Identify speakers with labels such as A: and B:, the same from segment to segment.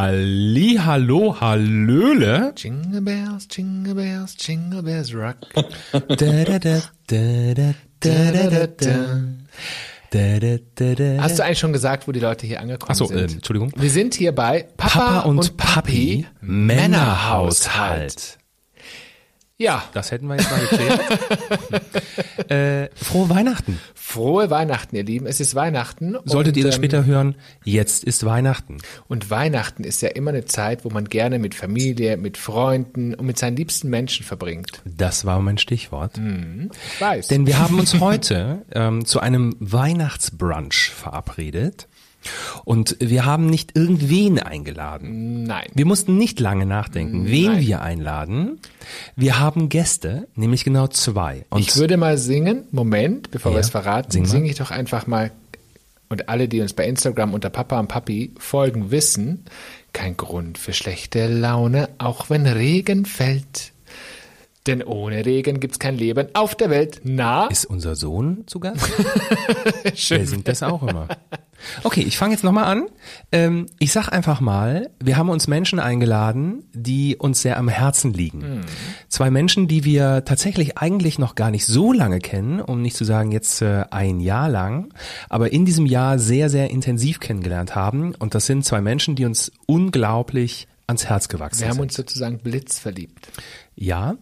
A: Halli, hallo, hallöle.
B: Jingle bells, jingle bells, jingle bells rock. Hast du eigentlich schon gesagt, wo die Leute hier angekommen
A: Achso,
B: sind?
A: Achso, äh, Entschuldigung.
B: Wir sind hier bei Papa,
A: Papa und, und Papi Männerhaushalt.
B: Ja,
A: Das hätten wir jetzt mal geklärt. äh, frohe Weihnachten.
B: frohe Weihnachten, ihr Lieben. Es ist Weihnachten.
A: Solltet
B: und,
A: ihr das
B: ähm,
A: später hören, jetzt ist Weihnachten.
B: Und Weihnachten ist ja immer eine Zeit, wo man gerne mit Familie, mit Freunden und mit seinen liebsten Menschen verbringt.
A: Das war mein Stichwort.
B: Ich weiß.
A: Denn wir haben uns heute ähm, zu einem Weihnachtsbrunch verabredet. Und wir haben nicht irgendwen eingeladen.
B: Nein.
A: Wir mussten nicht lange nachdenken, wen wir einladen. Wir haben Gäste, nämlich genau zwei. Und
B: Ich würde mal singen. Moment, bevor
A: Ja,
B: wir es verraten,
A: sing
B: singe ich doch einfach mal. Und alle, die uns bei Instagram unter Papa und Papi folgen, wissen, kein Grund für schlechte Laune, auch wenn Regen fällt. Denn ohne Regen gibt's kein Leben auf der Welt. Na,
A: ist unser Sohn zu Gast? Der singt das auch immer. Okay, ich fange jetzt nochmal an. Ähm, ich sag einfach mal, wir haben uns Menschen eingeladen, die uns sehr am Herzen liegen. Zwei Menschen, die wir tatsächlich eigentlich noch gar nicht so lange kennen, um nicht zu sagen jetzt äh, ein Jahr lang, aber in diesem Jahr sehr, sehr intensiv kennengelernt haben. Und das sind zwei Menschen, die uns unglaublich ans Herz gewachsen
B: wir haben
A: sind.
B: uns sozusagen blitzverliebt.
A: Ja,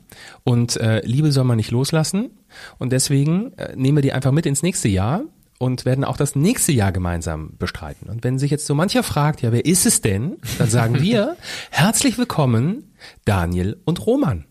A: und äh, Liebe soll man nicht loslassen. Und deswegen äh, nehmen wir die einfach mit ins nächste Jahr und werden auch das nächste Jahr gemeinsam bestreiten. Und wenn sich jetzt so mancher fragt, ja, wer ist es denn? Dann sagen wir, herzlich willkommen, Daniel und Roman.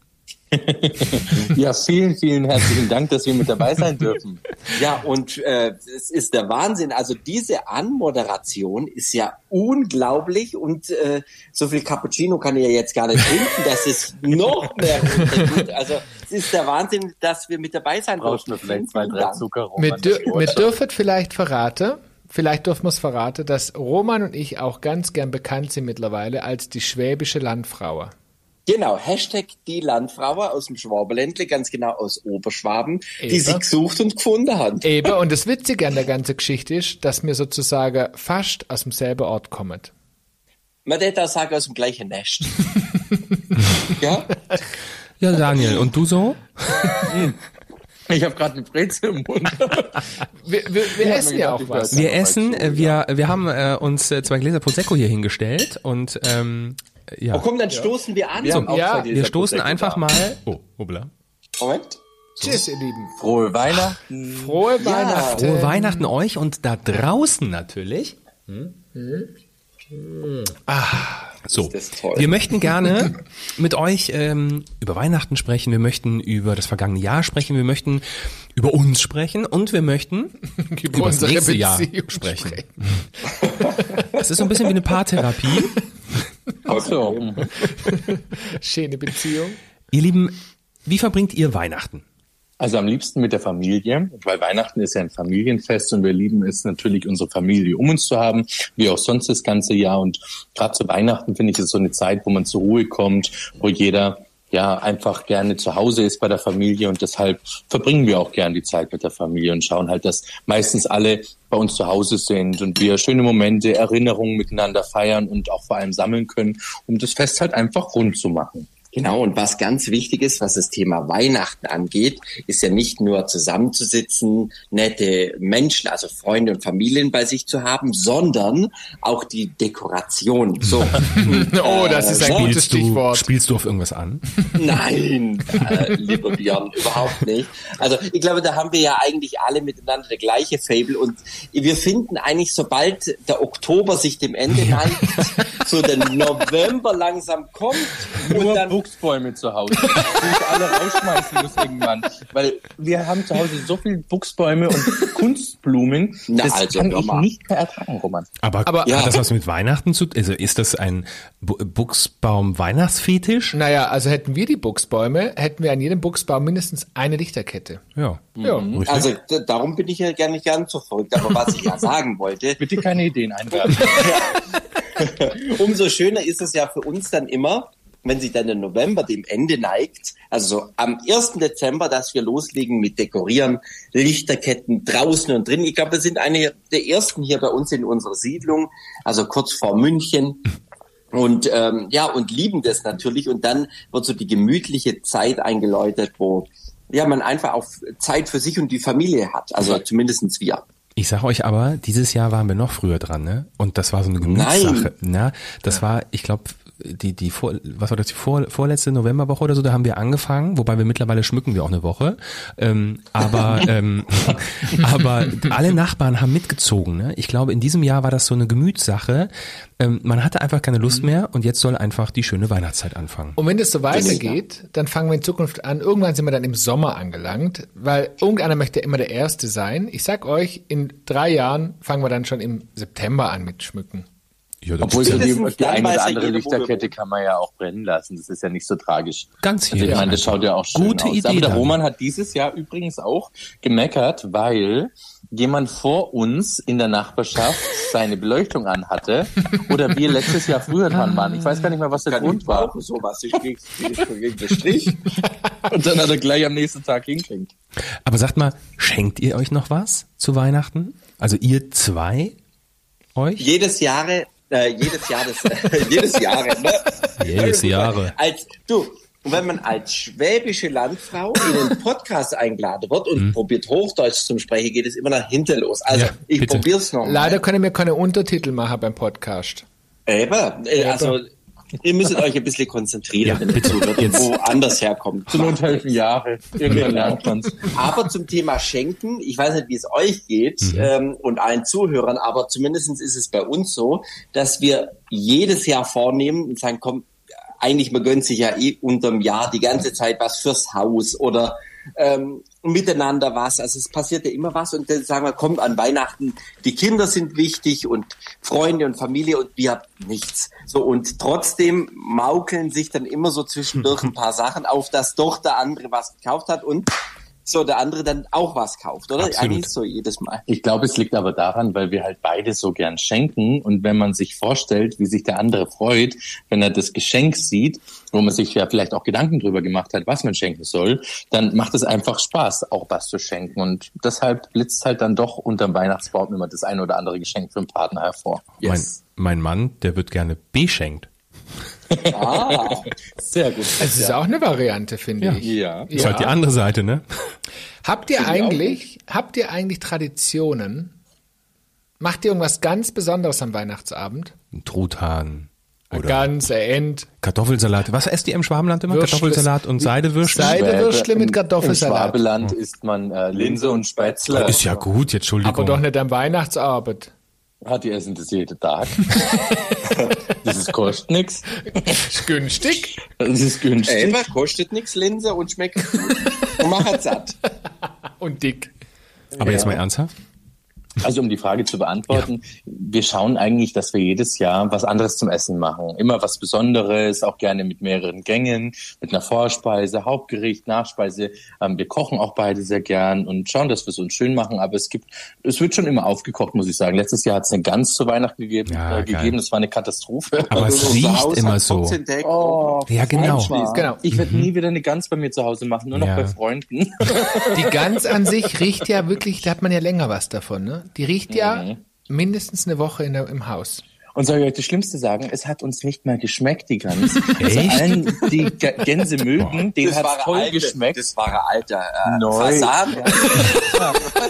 C: Ja, vielen, vielen herzlichen Dank, dass wir mit dabei sein dürfen. Ja, und äh, es ist der Wahnsinn. Also diese Anmoderation ist ja unglaublich und äh, so viel Cappuccino kann ich ja jetzt gar nicht trinken, dass es noch mehr runtergeht. Also es ist der Wahnsinn, dass wir mit dabei sein
D: Brauchst
C: dürfen.
D: du vielleicht zwei, drei. Zucker
B: Wir,
D: Roman,
B: dür
D: geht.
B: dürfen vielleicht verraten, vielleicht dürfen wir es verraten, dass Roman und ich auch ganz gern bekannt sind mittlerweile als die schwäbische Landfrau.
C: Genau, Hashtag die Landfrau aus dem Schwaberländle, ganz genau aus Oberschwaben, die
B: Eben.
C: sie gesucht und gefunden hat.
B: Eben, und das Witzige an der ganzen Geschichte ist, dass wir sozusagen fast aus demselben Ort kommen.
C: Man hätte auch sagen, aus dem gleichen Nest. ja?
A: Ja, Daniel, und du so?
D: Ich habe gerade eine Brezel im Mund.
B: Wir, wir, wir
D: Ja,
B: essen ja auch was.
A: Wir
D: Ja,
A: essen,
D: so,
A: äh, wir, wir haben äh, uns äh, zwei Gläser Prosecco hier hingestellt und ähm, ja.
C: Oh komm, dann stoßen wir an.
D: Wir auch
B: ja,
A: wir stoßen
D: Prosecco
A: einfach
D: da.
A: mal. Oh, hoppla.
C: Moment.
B: Tschüss, ihr Lieben.
D: Frohe Weihnachten.
B: Frohe Weihnachten.
A: Frohe Weihnachten euch und da draußen natürlich. Ah, so.
C: das toll.
A: Wir möchten gerne mit euch ähm, über Weihnachten sprechen. Wir möchten über das vergangene Jahr sprechen. Wir möchten über uns sprechen und wir möchten über das
B: unsere
A: nächste Jahr
B: Beziehung
A: sprechen. Es ist so ein bisschen wie eine Paartherapie.
D: Ach so.
B: Schöne Beziehung.
A: Ihr Lieben, wie verbringt ihr Weihnachten?
D: Also am liebsten mit der Familie, weil Weihnachten ist ja ein Familienfest und wir lieben es natürlich, unsere Familie um uns zu haben, wie auch sonst das ganze Jahr. Und gerade zu Weihnachten finde ich es so eine Zeit, wo man zur Ruhe kommt, wo jeder ja einfach gerne zu Hause ist bei der Familie und deshalb verbringen wir auch gerne die Zeit mit der Familie und schauen halt, dass meistens alle bei uns zu Hause sind und wir schöne Momente, Erinnerungen miteinander feiern und auch vor allem sammeln können, um das Fest halt einfach rund zu machen.
C: Genau, und was ganz wichtig ist, was das Thema Weihnachten angeht, ist ja nicht nur zusammenzusitzen, nette Menschen, also Freunde und Familien bei sich zu haben, sondern auch die Dekoration. So,
B: Oh, das ist ein
C: Äh,
B: gutes Stichwort.
A: spielst du auf irgendwas an?
C: Nein, äh, lieber Björn, überhaupt nicht. Also ich glaube, da haben wir ja eigentlich alle miteinander der gleiche Fable und wir finden eigentlich, sobald der Oktober sich dem Ende neigt, so der November langsam kommt und dann
D: Buchsbäume zu Hause, die ich alle rausschmeißen muss irgendwann. Weil wir haben zu Hause so viele Buchsbäume und Kunstblumen,
C: Na,
D: das
C: also,
D: kann ich
C: mal.
D: nicht mehr ertragen, Roman.
A: Aber,
B: Aber-
C: Ja.
A: hat das was mit Weihnachten zu tun? Also ist das ein Bu- Buchsbaum-Weihnachtsfetisch?
B: Naja, also hätten wir die Buchsbäume, hätten wir an jedem Buchsbaum mindestens eine Lichterkette.
A: Ja.
B: Ja.
A: Richtig.
C: Also darum bin ich ja gar nicht ganz so verrückt. Aber was ich ja sagen wollte,
D: Bitte keine Ideen einwerfen.
C: umso schöner ist es ja für uns dann immer, wenn sich dann der November dem Ende neigt, also so am 1. Dezember, dass wir loslegen mit Dekorieren, Lichterketten draußen und drin. Ich glaube, wir sind eine der ersten hier bei uns in unserer Siedlung, also kurz vor München. Und ähm, ja, und lieben das natürlich. Und dann wird so die gemütliche Zeit eingeläutet, wo ja man einfach auch Zeit für sich und die Familie hat. Also zumindestens wir.
A: Ich sag euch aber, dieses Jahr waren wir noch früher dran, ne? Und das war so eine Gemütssache. Na, das war, ich glaube, die, die vor, was war das, die vor, vorletzte Novemberwoche oder so, da haben wir angefangen, wobei wir mittlerweile schmücken wir auch eine Woche. Ähm, aber, ähm, aber alle Nachbarn haben mitgezogen. Ne? Ich glaube, in diesem Jahr war das so eine Gemütssache. Ähm, man hatte einfach keine Lust mehr und jetzt soll einfach die schöne Weihnachtszeit anfangen.
B: Und wenn es so weitergeht, dann fangen wir in Zukunft an. Irgendwann sind wir dann im Sommer angelangt, weil irgendeiner möchte immer der Erste sein. Ich sag euch, in drei Jahren fangen wir dann schon im September an mit Schmücken.
D: Ja, Obwohl die, die eine oder andere Lichterkette kann man ja auch brennen lassen. Das ist ja nicht so tragisch.
A: Ganz
D: hier. Also ich meine, das schaut ja auch schön
A: Gute
D: aus.
A: Idee
D: Aber der
A: dann.
D: Roman hat dieses Jahr übrigens auch gemeckert, weil jemand vor uns in der Nachbarschaft seine Beleuchtung anhatte oder wir letztes Jahr früher dran waren. Ich weiß gar nicht mehr, was der
C: Kann
D: Grund
C: ich
D: war.
C: brauchen sowas. Ich krieg, ich den Strich.
D: Und dann hat er gleich am nächsten Tag hingeschenkt.
A: Aber sagt mal, schenkt ihr euch noch was zu Weihnachten? Also ihr zwei euch?
C: jedes Jahre, äh, jedes Jahr des, jedes Jahre, ne?
A: Jedes Jahre.
C: Als du, und wenn man als schwäbische Landfrau in einen Podcast eingeladen wird und probiert Hochdeutsch zum Sprechen, geht es immer nach hinten los. Also
A: Ja,
C: ich
A: bitte.
C: probier's noch.
B: Leider können wir keine Untertitel machen beim Podcast.
C: Eben, äh, also ihr müsstet euch ein bisschen konzentrieren,
A: Ja,
C: wenn ihr
A: bitte. Jetzt.
C: woanders herkommt.
D: Zu Not helfen Jahre. Irgendwann lernt man's.
C: Aber zum Thema Schenken, ich weiß nicht, wie es euch geht ähm, und allen Zuhörern, aber zumindestens ist es bei uns so, dass wir jedes Jahr vornehmen und sagen, komm, eigentlich man gönnt sich ja eh unterm Jahr die ganze Zeit was fürs Haus oder ähm, miteinander was. Also es passiert ja immer was und dann sagen wir, komm, an Weihnachten, die Kinder sind wichtig und Freunde und Familie und wir haben nichts. So und trotzdem maukeln sich dann immer so zwischendurch ein paar Sachen auf, dass doch der andere was gekauft hat und so der andere dann auch was kauft, oder?
A: Absolut.
C: Eigentlich so jedes Mal.
D: Ich glaube, es liegt aber daran, weil wir halt beide so gern schenken und wenn man sich vorstellt, wie sich der andere freut, wenn er das Geschenk sieht, wo man sich ja vielleicht auch Gedanken drüber gemacht hat, was man schenken soll, dann macht es einfach Spaß, auch was zu schenken und deshalb blitzt halt dann doch unterm Weihnachtsbaum immer das eine oder andere Geschenk für den Partner hervor.
C: Yes.
A: Mein, mein Mann, der wird gerne beschenkt.
C: Ah,
D: Sehr gut.
B: Es ist auch eine Variante, finde ich.
D: Ja.
A: Ist halt die andere Seite, ne?
B: Habt ihr eigentlich, habt ihr eigentlich Traditionen? Macht ihr irgendwas ganz Besonderes am Weihnachtsabend?
A: Ein Truthahn. Oder
B: Gans, ein Ent,
A: Kartoffelsalat. Was esst ihr im Schwabenland immer?
B: Würstle.
A: Kartoffelsalat und Seidewürstel?
B: Seidewürstle mit
D: Im
B: Kartoffelsalat.
D: Schwabeland isst man äh, Linse und Spätzle.
A: Ist ja gut, jetzt Entschuldigung.
B: Aber doch nicht am Weihnachtsabend.
D: Ah, die essen das jeden Tag. das ist kostet nix.
B: Ist günstig.
D: Das ist günstig.
C: Eben, kostet nix Linse und schmeckt gut. Und macht satt.
B: Und dick.
A: Aber jetzt mal ernsthaft?
D: Also um die Frage zu beantworten, wir schauen eigentlich, dass wir jedes Jahr was anderes zum Essen machen. Immer was Besonderes, auch gerne mit mehreren Gängen, mit einer Vorspeise, Hauptgericht, Nachspeise. Ähm, wir kochen auch beide sehr gern und schauen, dass wir es uns schön machen. Aber es gibt, es wird schon immer aufgekocht, muss ich sagen. Letztes Jahr hat es eine Gans zu Weihnachten gegeben.
A: Ja,
D: äh, gegeben. Das war eine Katastrophe.
A: Aber es
C: Also Unser
A: riecht
C: Haus
A: immer so.
C: 14 Tage
D: Oh,
A: Ja, genau.
B: Genau.
D: Ich werde nie wieder eine Gans bei mir zu Hause machen, nur noch
A: Ja.
D: bei Freunden.
B: Die Gans an sich riecht ja wirklich, da hat man ja länger was davon, ne? Die riecht ja mindestens eine Woche in der, im Haus.
D: Und soll ich euch das Schlimmste sagen? Es hat uns nicht mal geschmeckt, die Gans. Also
A: Echt?
D: allen, die G Gänse mögen, denen
C: Das
D: hat
C: war
D: voll
C: ein alter,
D: geschmeckt.
C: das war ein alter äh,
D: Neu.
C: Weiß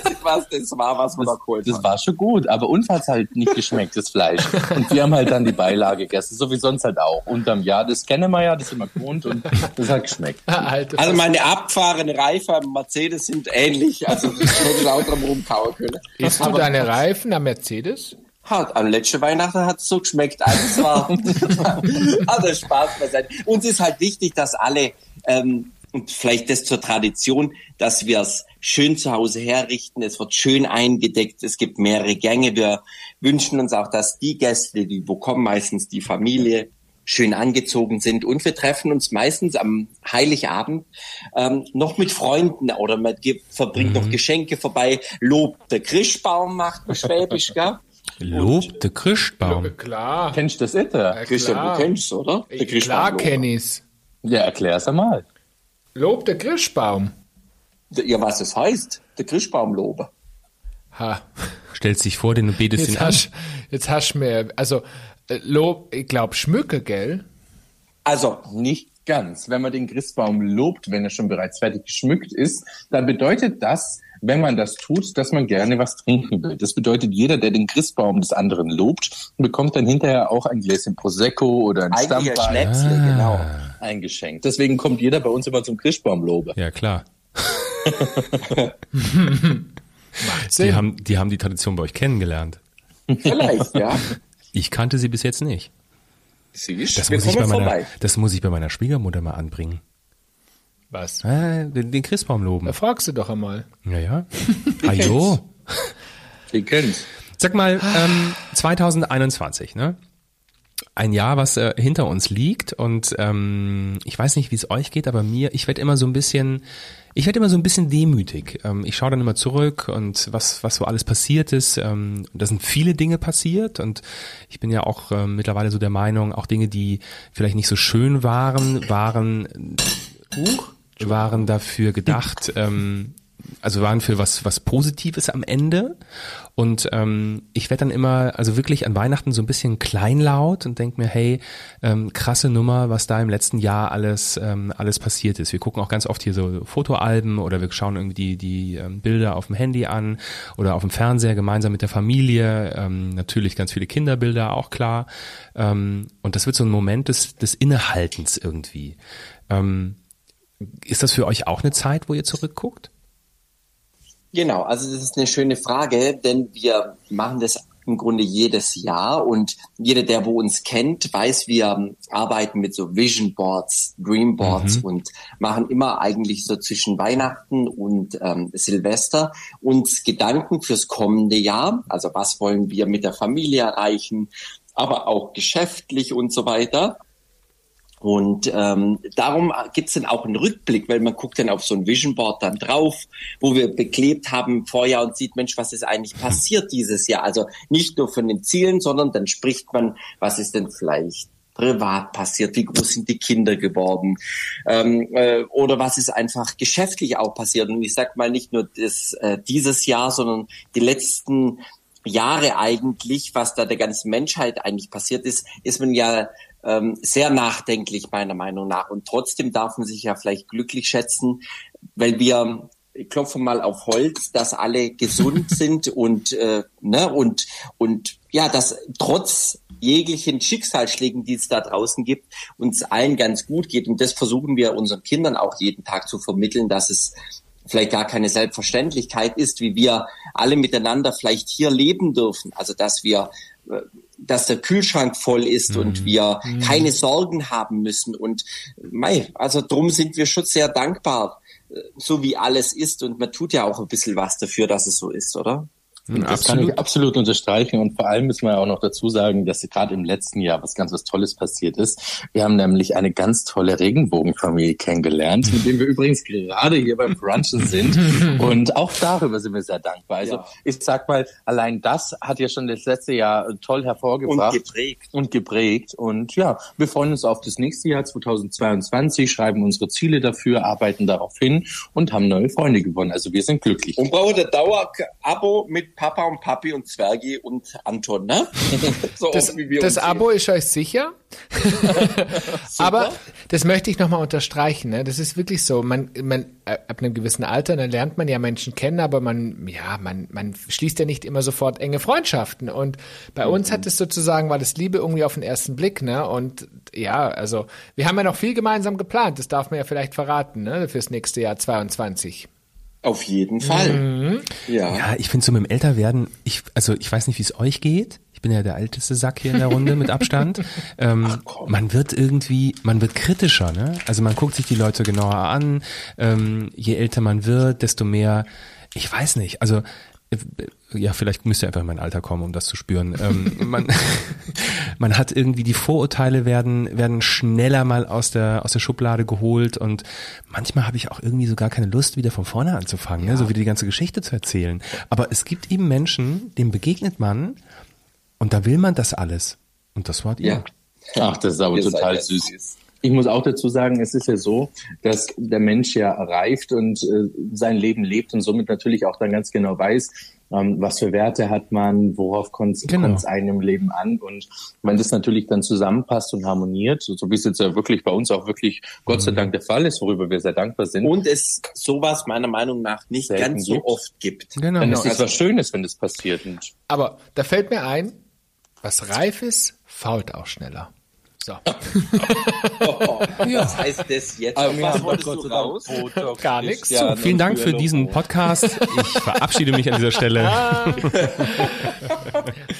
C: nicht, was das war, was man da geholt
D: Das war schon gut, aber uns hat's halt nicht geschmeckt, das Fleisch. Und wir haben halt dann die Beilage gegessen, so wie sonst halt auch. Unterm Jahr, das kennen wir ja, das sind wir gewohnt und das hat geschmeckt.
B: Alter,
C: Also meine abgefahrene Reife am Mercedes sind ähnlich. Also ich hätte lauter rumkauen können.
B: isst du deine Reifen am Mercedes?
C: Hat, am letzten Weihnachten hat es so geschmeckt. Also es war, also Spaß beiseite. Uns ist halt wichtig, dass alle, ähm, und vielleicht das zur Tradition, dass wir es schön zu Hause herrichten. Es wird schön eingedeckt. Es gibt mehrere Gänge. Wir wünschen uns auch, dass die Gäste, die wo kommen, meistens die Familie, schön angezogen sind. Und wir treffen uns meistens am Heiligabend ähm, noch mit Freunden oder man gibt, verbringt noch Geschenke vorbei. Lob der Christbaum macht man Schwäbisch, gell?
A: Lob der Christbaum.
B: Klar.
D: Kennst du das Itter?
C: Christian,
B: klar.
C: du kennst oder? Der
B: Klar
C: Christbaum.
B: kenn ich's.
D: Ja, erklär's einmal.
B: Lob der Christbaum.
C: Ja, was es heißt? Der Christbaumlobe.
B: Ha.
A: Stellst dich vor, den du betest
B: Jetzt
A: ihn an.
B: hast, jetzt hast du mir, also Äh, Lob, ich glaube, Schmücke, gell?
D: Also nicht ganz. Wenn man den Christbaum lobt, wenn er schon bereits fertig geschmückt ist, dann bedeutet das, wenn man das tut, dass man gerne was trinken will. Das bedeutet, jeder, der den Christbaum des anderen lobt, bekommt dann hinterher auch ein Gläschen Prosecco oder ein
C: ein
D: Stammwein
C: Schnäpsle, genau.
D: eingeschenkt. Deswegen kommt jeder bei uns immer zum Christbaumlobe.
A: Ja, klar. Die haben, die haben die Tradition bei euch kennengelernt.
C: Vielleicht, ja.
A: Ich kannte sie bis jetzt nicht.
C: Siehst,
A: Das muss, ich bei meiner,
C: vorbei.
A: das muss ich bei meiner Schwiegermutter mal anbringen.
B: Was?
A: Äh, den, den Christbaum loben.
B: Da fragst du doch einmal.
A: Ja, ja. Ajo.
D: Ihr kennt's.
A: Sag mal, ähm, 2021, ne? Ein Jahr, was äh, hinter uns liegt und ähm, ich weiß nicht, wie es euch geht, aber mir, ich werde immer so ein bisschen, ich werde immer so ein bisschen demütig. Ähm, ich schaue dann immer zurück und was was so alles passiert ist. Ähm, da sind viele Dinge passiert und ich bin ja auch ähm, mittlerweile so der Meinung, auch Dinge, die vielleicht nicht so schön waren, waren waren dafür gedacht, ähm, also waren für was was Positives am Ende. Und ähm, ich werde dann immer, also wirklich an Weihnachten so ein bisschen kleinlaut und denk mir, hey, ähm, krasse Nummer, was da im letzten Jahr alles ähm, alles passiert ist. Wir gucken auch ganz oft hier so Fotoalben oder wir schauen irgendwie die die ähm, Bilder auf dem Handy an oder auf dem Fernseher gemeinsam mit der Familie. Ähm, natürlich ganz viele Kinderbilder, auch klar. Ähm, und das wird so ein Moment des des Innehaltens irgendwie. Ähm, ist das für euch auch eine Zeit, wo ihr zurückguckt?
C: Genau, also das ist eine schöne Frage, denn wir machen das im Grunde jedes Jahr und jeder, der wo uns kennt, weiß, wir arbeiten mit so Vision Boards, Dream Boards und machen immer eigentlich so zwischen Weihnachten und ähm, Silvester uns Gedanken fürs kommende Jahr. Also was wollen wir mit der Familie erreichen, aber auch geschäftlich und so weiter. Und ähm, darum gibt's dann auch einen Rückblick, weil man guckt dann auf so ein Vision Board dann drauf, wo wir beklebt haben Vorjahr und sieht, Mensch, was ist eigentlich passiert dieses Jahr? Also nicht nur von den Zielen, sondern dann spricht man, was ist denn vielleicht privat passiert, wie groß sind die Kinder geworden ähm, äh, oder was ist einfach geschäftlich auch passiert. Und ich sag mal nicht nur das, äh, dieses Jahr, sondern die letzten Jahre eigentlich, was da der ganzen Menschheit eigentlich passiert ist, ist man ja ähm, sehr nachdenklich meiner Meinung nach. Und trotzdem darf man sich ja vielleicht glücklich schätzen, weil wir ich klopfe mal auf Holz, dass alle gesund sind und äh, ne und und ja, dass trotz jeglichen Schicksalsschlägen, die es da draußen gibt, uns allen ganz gut geht. Und das versuchen wir unseren Kindern auch jeden Tag zu vermitteln, dass es vielleicht gar keine Selbstverständlichkeit ist, wie wir alle miteinander vielleicht hier leben dürfen. Also dass wir äh, dass der Kühlschrank voll ist und wir keine Sorgen haben müssen. Und mei, also drum sind wir schon sehr dankbar, äh, so wie alles ist. Und man tut ja auch ein bisschen was dafür, dass es so ist, oder?
D: Das kann ich absolut unterstreichen und vor allem müssen wir auch noch dazu sagen, dass gerade im letzten Jahr was ganz was Tolles passiert ist. Wir haben nämlich eine ganz tolle Regenbogenfamilie kennengelernt, mit dem wir übrigens gerade hier beim Brunchen sind und auch darüber sind wir sehr dankbar. Also
C: Ja.
D: ich sag mal, allein das hat ja schon das letzte Jahr toll hervorgebracht
C: Und geprägt.
D: und geprägt und ja, wir freuen uns auf das nächste Jahr 2022, schreiben unsere Ziele dafür, arbeiten darauf hin und haben neue Freunde gewonnen. Also wir sind glücklich.
C: Und brauche der Dauer-Abo mit Papa und Papi und Zwergi und Anton, ne? so
B: Das,
C: oft, wie wir
B: das Abo ist euch sicher. Aber das möchte ich nochmal unterstreichen. Ne? Das ist wirklich so. Man, man, äh, ab einem gewissen Alter, dann lernt man ja Menschen kennen, aber man, ja, man, man schließt ja nicht immer sofort enge Freundschaften. Und bei uns hat es sozusagen, war das Liebe irgendwie auf den ersten Blick, ne? Und ja, also wir haben ja noch viel gemeinsam geplant. Das darf man ja vielleicht verraten, ne? Fürs nächste Jahr 22.
C: Auf jeden Fall. Ja.
A: Ja, ich finde so mit dem Älterwerden, ich, also ich weiß nicht, wie es euch geht. Ich bin ja der älteste Sack hier in der Runde mit Abstand. Ähm, man wird irgendwie, man wird kritischer, ne? Also man guckt sich die Leute genauer an. Ähm, je älter man wird, desto mehr, ich weiß nicht, also ja, vielleicht müsst ihr einfach in mein Alter kommen, um das zu spüren. Ähm, man, man hat irgendwie die Vorurteile werden werden schneller mal aus der aus der Schublade geholt und manchmal habe ich auch irgendwie so gar keine Lust, wieder von vorne anzufangen, ne? so wieder die ganze Geschichte zu erzählen. Aber es gibt eben Menschen, denen begegnet man und da will man das alles. Und das wart ihr.
C: Ja.
D: Ach, das ist aber
C: Ihr
D: total
C: ja
D: süß.
C: süß.
D: Ich muss auch dazu sagen, es ist ja so, dass der Mensch ja reift und äh, sein Leben lebt und somit natürlich auch dann ganz genau weiß, ähm, was für Werte hat man, worauf kommt es genau. einem im Leben an. Und wenn das natürlich dann zusammenpasst und harmoniert, so, so wie es jetzt ja wirklich bei uns auch wirklich Gott sei mhm. Dank der Fall ist, worüber wir sehr dankbar sind.
C: Und es sowas meiner Meinung nach nicht ganz so oft gibt.
D: Genau. Dann ist es also, was Schönes, wenn das passiert. Und
B: aber da fällt mir ein, was reif ist, fault auch schneller. So.
C: oh, ja. Was heißt das jetzt? Aber was wolltest du
B: raus? Gar nichts.
A: Ja, so, vielen Dank für diesen Podcast. Ich verabschiede mich an dieser Stelle.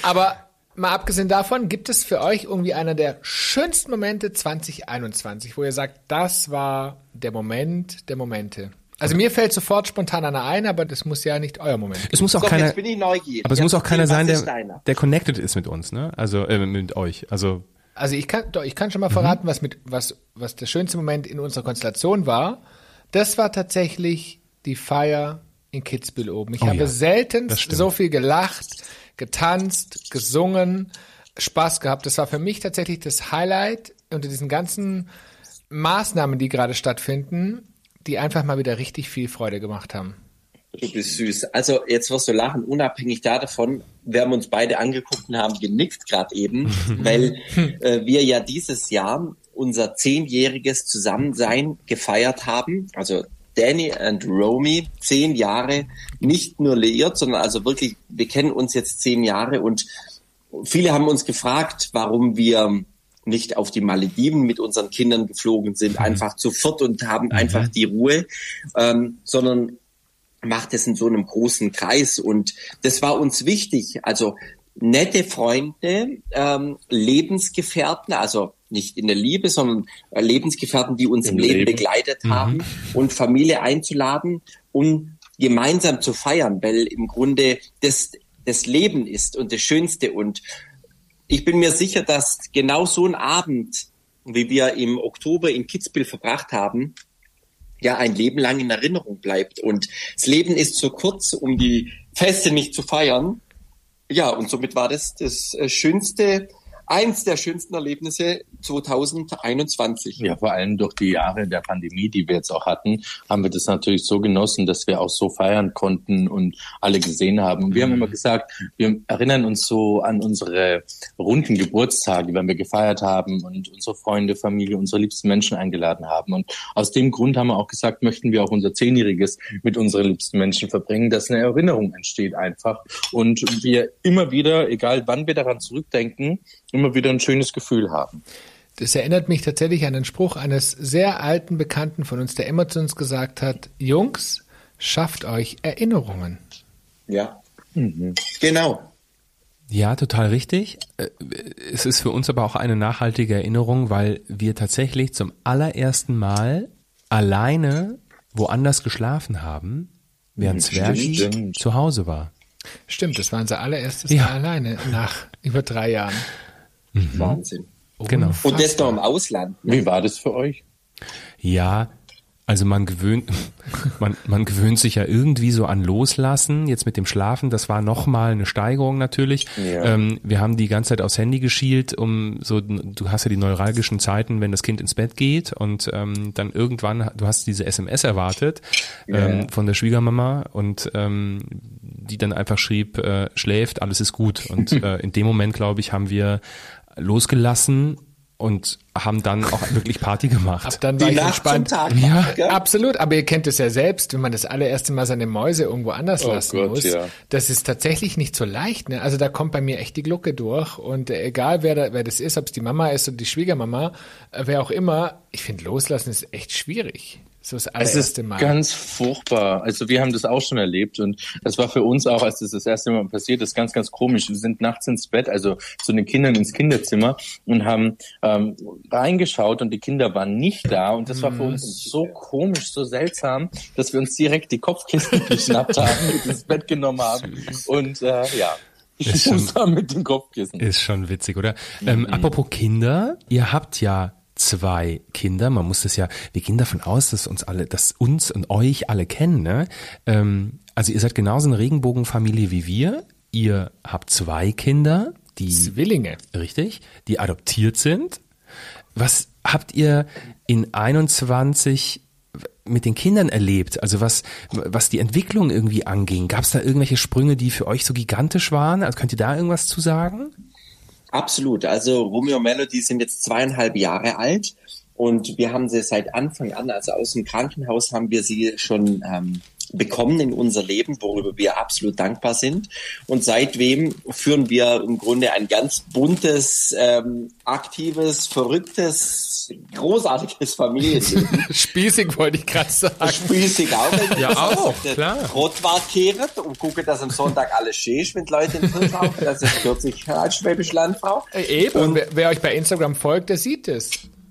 B: Aber mal abgesehen davon, gibt es für euch irgendwie einer der schönsten Momente 2021, wo ihr sagt, das war der Moment der Momente? Also mir fällt sofort spontan einer ein, aber das muss ja nicht euer Moment.
A: Es muss auch so, keiner. Jetzt bin ich neugierig. Aber es jetzt muss auch keiner sein, der, der connected ist mit uns, ne? Also äh, mit euch. Also
B: also ich kann, doch, ich kann schon mal verraten, mhm. was mit, was, was der schönste Moment in unserer Konstellation war. Das war tatsächlich die Feier in Kitzbühel oben. Ich oh, habe ja. selten so viel gelacht, getanzt, gesungen, Spaß gehabt. Das war für mich tatsächlich das Highlight unter diesen ganzen Maßnahmen, die gerade stattfinden, die einfach mal wieder richtig viel Freude gemacht haben.
C: Du bist süß. Also jetzt wirst du lachen, unabhängig davon, wir haben uns beide angeguckt und haben genickt gerade eben, weil äh, wir ja dieses Jahr unser zehnjähriges Zusammensein gefeiert haben. Also Danny und Romy, zehn Jahre, nicht nur liiert, sondern also wirklich, wir kennen uns jetzt zehn Jahre und viele haben uns gefragt, warum wir nicht auf die Malediven mit unseren Kindern geflogen sind, mhm. einfach zu viert und haben mhm. einfach die Ruhe, ähm, sondern macht es in so einem großen Kreis. Und das war uns wichtig. Also nette Freunde, ähm, Lebensgefährten, also nicht in der Liebe, sondern äh, Lebensgefährten, die uns im, im Leben, Leben, begleitet mhm. haben und Familie einzuladen, um gemeinsam zu feiern, weil im Grunde das das Leben ist und das Schönste. Und ich bin mir sicher, dass genau so ein Abend, wie wir im Oktober in Kitzbühel verbracht haben, ja ein Leben lang in Erinnerung bleibt. Und das Leben ist zu kurz, um die Feste nicht zu feiern. Ja, und somit war das das äh, schönste eins der schönsten Erlebnisse 2021.
D: Ja, vor allem durch die Jahre der Pandemie, die wir jetzt auch hatten, haben wir das natürlich so genossen, dass wir auch so feiern konnten und alle gesehen haben. Und wir mhm. haben immer gesagt, wir erinnern uns so an unsere runden Geburtstage, wenn wir gefeiert haben und unsere Freunde, Familie, unsere liebsten Menschen eingeladen haben. Und aus dem Grund haben wir auch gesagt, möchten wir auch unser Zehnjähriges mit unseren liebsten Menschen verbringen, dass eine Erinnerung entsteht einfach und wir immer wieder, egal wann wir daran zurückdenken, immer wieder ein schönes Gefühl haben.
B: Das erinnert mich tatsächlich an den Spruch eines sehr alten Bekannten von uns, der immer zu uns gesagt hat, Jungs, schafft euch Erinnerungen.
C: Ja, mhm. genau.
A: Ja, total richtig. Äh, es ist für uns aber auch eine nachhaltige Erinnerung, weil wir tatsächlich zum allerersten Mal alleine woanders geschlafen haben, während Zwergi zu Hause war.
B: Stimmt, das war unser allererstes ja. Mal alleine nach über drei Jahren.
C: Mhm. Wahnsinn. Genau. Und das noch im Ausland.
D: Ne? Wie war das für euch?
A: Ja, also man gewöhnt, man, man gewöhnt sich ja irgendwie so an Loslassen. Jetzt mit dem Schlafen, das war nochmal eine Steigerung natürlich. Ja. Ähm, wir haben die ganze Zeit aufs Handy geschielt, um so, du hast ja die neuralgischen Zeiten, wenn das Kind ins Bett geht und ähm, dann irgendwann, du hast diese SMS erwartet ja. ähm, von der Schwiegermama und ähm, die dann einfach schrieb, äh, schläft, alles ist gut. Und äh, in dem Moment, glaube ich, haben wir losgelassen und haben dann auch wirklich Party gemacht.
B: Ab dann war Die ich Nacht entspannt. Tag ja, ja, absolut. Aber ihr kennt es ja selbst, wenn man das allererste Mal seine Mäuse irgendwo anders oh lassen Gott, muss. Ja. Das ist tatsächlich nicht so leicht. Ne? Also da kommt bei mir echt die Glucke durch. Und äh, egal wer, da, wer das ist, ob es die Mama ist oder die Schwiegermama, äh, wer auch immer, ich finde loslassen ist echt schwierig. So das allererste
D: es ist
B: Mal.
D: ganz furchtbar. Also wir haben das auch schon erlebt und das war für uns auch, als das das erste Mal passiert ist, ganz, ganz komisch. Wir sind nachts ins Bett, also zu den Kindern ins Kinderzimmer und haben ähm, reingeschaut und die Kinder waren nicht da und das war für uns so komisch, so seltsam, dass wir uns direkt die Kopfkissen geschnappt haben, ins Bett genommen haben und äh, ja.
A: Ist schon, mit den Kopfkissen. Ist schon witzig, oder? Ähm, mhm. Apropos Kinder, ihr habt ja zwei Kinder. Man muss das ja, wir gehen davon aus, dass uns alle, dass uns und euch alle kennen. Ne? Ähm, also ihr seid genauso eine Regenbogenfamilie wie wir. Ihr habt zwei Kinder, die
B: Zwillinge,
A: richtig, die adoptiert sind. Was habt ihr in 21 mit den Kindern erlebt? Also was, was die Entwicklung irgendwie anging? Gab es da irgendwelche Sprünge, die für euch so gigantisch waren? Also könnt ihr da irgendwas zu sagen?
C: Absolut. Also Romeo Melody sind jetzt zweieinhalb Jahre alt und wir haben sie seit Anfang an, also aus dem Krankenhaus haben wir sie schon ähm, bekommen in unser Leben, worüber wir absolut dankbar sind. Und seitdem führen wir im Grunde ein ganz buntes, ähm, aktives, verrücktes, großartiges Familienleben.
B: Spießig wollte ich gerade sagen.
C: Spießig auch.
A: Ja, auch, klar.
C: Rotwart kehret und gucke, dass am Sonntag alles schön ist, wenn die Leute in. Das ist kürzlich als Schwäbisch Landfrau.
B: Äh, Eben, und wer, wer euch bei Instagram folgt, der sieht es.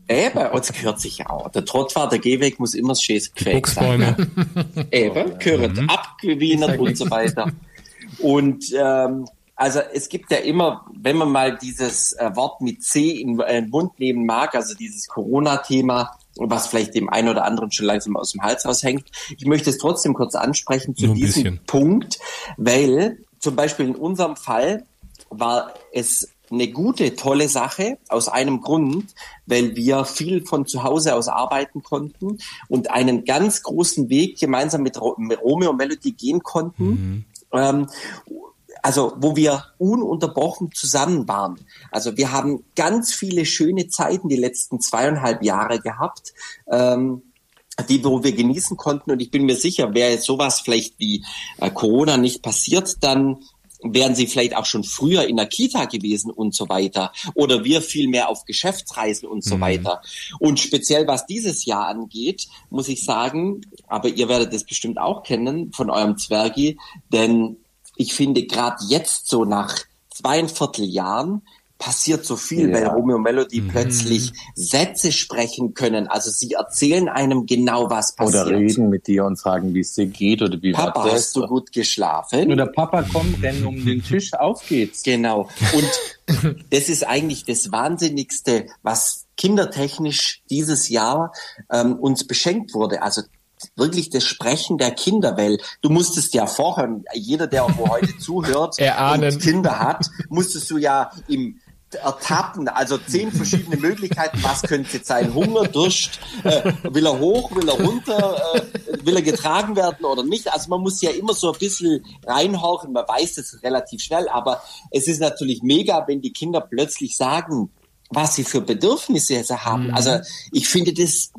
C: Eben, und es gehört sich auch. Der Trottwart, der Gehweg muss immer schön gefegt sein. Ne? Eben, gehört mhm. abgewienert und so weiter. Und ähm, also es gibt ja immer, wenn man mal dieses äh, Wort mit C in, äh, in den Mund nehmen mag, also dieses Corona-Thema, was vielleicht dem einen oder anderen schon langsam aus dem Hals raushängt. Ich möchte es trotzdem kurz ansprechen zu diesem bisschen. Punkt, weil zum Beispiel in unserem Fall war es eine gute, tolle Sache aus einem Grund, weil wir viel von zu Hause aus arbeiten konnten und einen ganz großen Weg gemeinsam mit, Romeo Melody gehen konnten. Mhm. Ähm, also wo wir ununterbrochen zusammen waren. Also wir haben ganz viele schöne Zeiten die letzten zweieinhalb Jahre gehabt. Ähm, die, wo wir genießen konnten. Und ich bin mir sicher, wäre sowas vielleicht wie äh, Corona nicht passiert, dann wären sie vielleicht auch schon früher in der Kita gewesen und so weiter. Oder wir viel mehr auf Geschäftsreisen und so mhm. weiter. Und speziell was dieses Jahr angeht, muss ich sagen, aber ihr werdet es bestimmt auch kennen von eurem Zwergi, denn ich finde gerade jetzt so nach zweieinviertel Jahren passiert so viel, ja. weil Romeo Melody mhm. plötzlich Sätze sprechen können. Also sie erzählen einem genau, was passiert.
D: Oder reden mit dir und fragen, wie es dir geht oder wie
C: Papa, war hast du gut geschlafen?
D: Oder Papa, komm, renn um den Tisch, auf geht's.
C: Genau. Und das ist eigentlich das Wahnsinnigste, was kindertechnisch dieses Jahr ähm, uns beschenkt wurde. Also wirklich das Sprechen der Kinder, weil du musstest ja vorher, jeder, der heute zuhört und Kinder hat, musstest du ja im ertappen, also zehn verschiedene Möglichkeiten, was könnte jetzt sein, Hunger, Durst, äh, will er hoch, will er runter, äh, will er getragen werden oder nicht, also man muss ja immer so ein bisschen reinhorchen, man weiß das relativ schnell, aber es ist natürlich mega, wenn die Kinder plötzlich sagen, was sie für Bedürfnisse haben. Mhm. Also ich finde das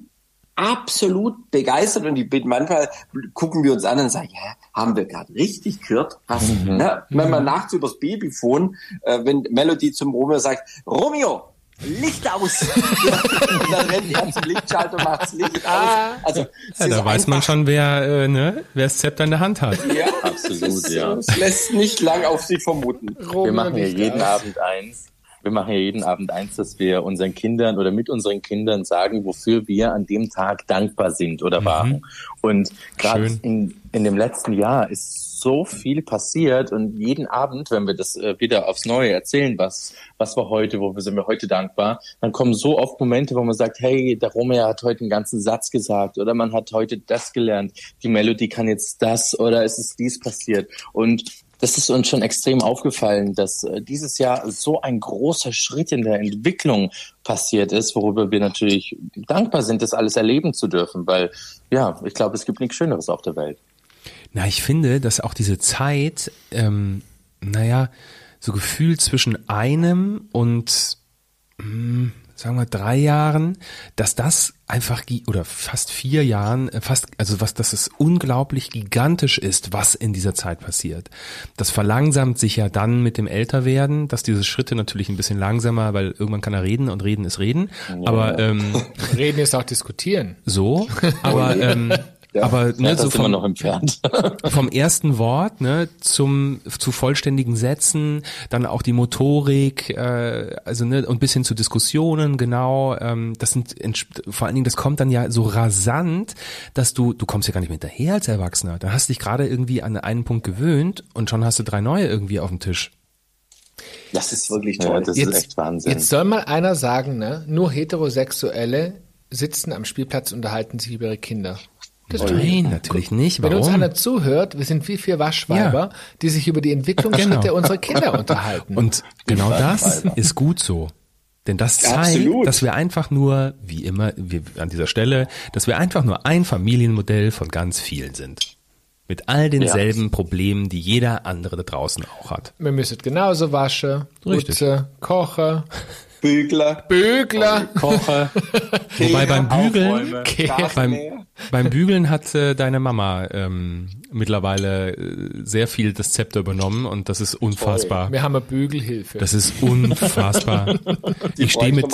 C: absolut begeistert und ich bin manchmal gucken wir uns an und sagen, ja, haben wir gerade richtig gehört? Was? Mhm. Ne? Wenn man nachts übers Babyphone, äh, wenn Melody zum Romeo sagt, Romeo, Licht aus! und dann rennt er zum Lichtschalter und macht das Licht aus.
A: Also, ja, da weiß man schon, wer, äh, ne, wer das Zepter in der Hand hat.
C: Ja, absolut, ja. Es lässt nicht lang auf sich vermuten.
D: Romeo wir machen hier jeden aus. Abend eins wir machen ja jeden Abend eins, dass wir unseren Kindern oder mit unseren Kindern sagen, wofür wir an dem Tag dankbar sind oder mhm. waren. Und gerade in, in dem letzten Jahr ist so viel passiert und jeden Abend, wenn wir das äh, wieder aufs Neue erzählen, was, was war heute, wofür sind wir heute dankbar, dann kommen so oft Momente, wo man sagt, hey, der Romeo hat heute einen ganzen Satz gesagt oder man hat heute das gelernt, die Melodie kann jetzt das oder es ist dies passiert. Und das ist uns schon extrem aufgefallen, dass äh, dieses Jahr so ein großer Schritt in der Entwicklung passiert ist, worüber wir natürlich dankbar sind, das alles erleben zu dürfen, weil ja, ich glaube, es gibt nichts Schöneres auf der Welt.
A: Na, ich finde, dass auch diese Zeit, ähm, naja, so gefühlt zwischen einem und mh, hm, sagen wir drei Jahren, dass das einfach oder fast vier Jahren, äh, fast also was, dass es unglaublich gigantisch ist, was in dieser Zeit passiert. Das verlangsamt sich ja dann mit dem Älterwerden, dass diese Schritte natürlich ein bisschen langsamer, weil irgendwann kann er reden und reden ist reden. Ja. Aber ähm,
B: reden ist auch diskutieren.
A: So, aber ähm, ja, aber ne,
D: so vom, noch entfernt.
A: vom ersten Wort ne, zum zu vollständigen Sätzen, dann auch die Motorik, äh, also ne und bis hin zu Diskussionen, genau. Ähm, das sind vor allen Dingen, das kommt dann ja so rasant, dass du du kommst ja gar nicht mehr hinterher als Erwachsener. Da hast du dich gerade irgendwie an einen Punkt gewöhnt und schon hast du drei neue irgendwie auf dem Tisch.
C: Das ist wirklich toll. Ja,
B: das jetzt, ist echt Wahnsinn. Jetzt soll mal einer sagen, ne, nur Heterosexuelle sitzen am Spielplatz und unterhalten sich über ihre Kinder.
A: Das Nein, natürlich nicht.
B: Warum? Wenn uns einer zuhört, wir sind wie vier Waschweiber, ja. die sich über die Entwicklungsschritte genau. unserer Kinder unterhalten.
A: Und genau das ist gut so. Denn das zeigt,
C: Absolut.
A: dass wir einfach nur, wie immer wir, an dieser Stelle, dass wir einfach nur ein Familienmodell von ganz vielen sind. Mit all denselben Problemen, die jeder andere da draußen auch hat.
B: Wir müssen genauso waschen, putzen, kochen,
C: Bügler,
B: Bügler.
D: Koche.
A: Wobei beim Bügeln, beim, beim Bügeln hat äh, deine Mama ähm, mittlerweile äh, sehr viel das Zepter übernommen und das ist unfassbar.
B: Wir haben eine Bügelhilfe.
A: Das ist unfassbar. ich stehe mit,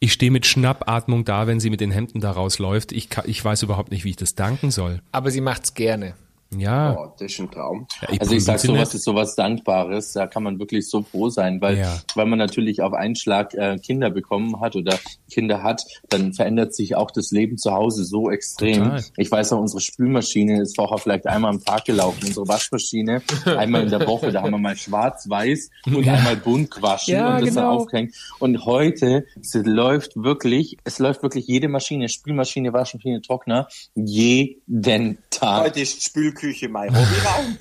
A: ich stehe mit Schnappatmung da, wenn sie mit den Hemden da rausläuft. Ich, kann, ich weiß überhaupt nicht, wie ich das danken soll.
B: Aber sie macht's gerne.
A: Ja.
C: Oh, das ist ein Traum.
A: ja
D: Also ich sag,
A: prügel sie
D: sowas ist sowas Dankbares. Da kann man wirklich so froh sein, weil,
A: Ja.
D: weil man natürlich auf einen Schlag äh, Kinder bekommen hat oder Kinder hat, dann verändert sich auch das Leben zu Hause so extrem.
A: Total.
D: Ich weiß auch, unsere Spülmaschine ist vorher vielleicht einmal am Tag gelaufen. Unsere Waschmaschine einmal in der Woche. Da haben wir mal schwarz-weiß und
A: Ja.
D: einmal bunt gewaschen
A: Ja,
D: und das
A: genau.
D: aufgehängt. Und heute es läuft wirklich, es läuft wirklich jede Maschine, Spülmaschine, Waschmaschine, Trockner, jeden Tag.
C: Heute ist die Spülküche mein Hobbyraum.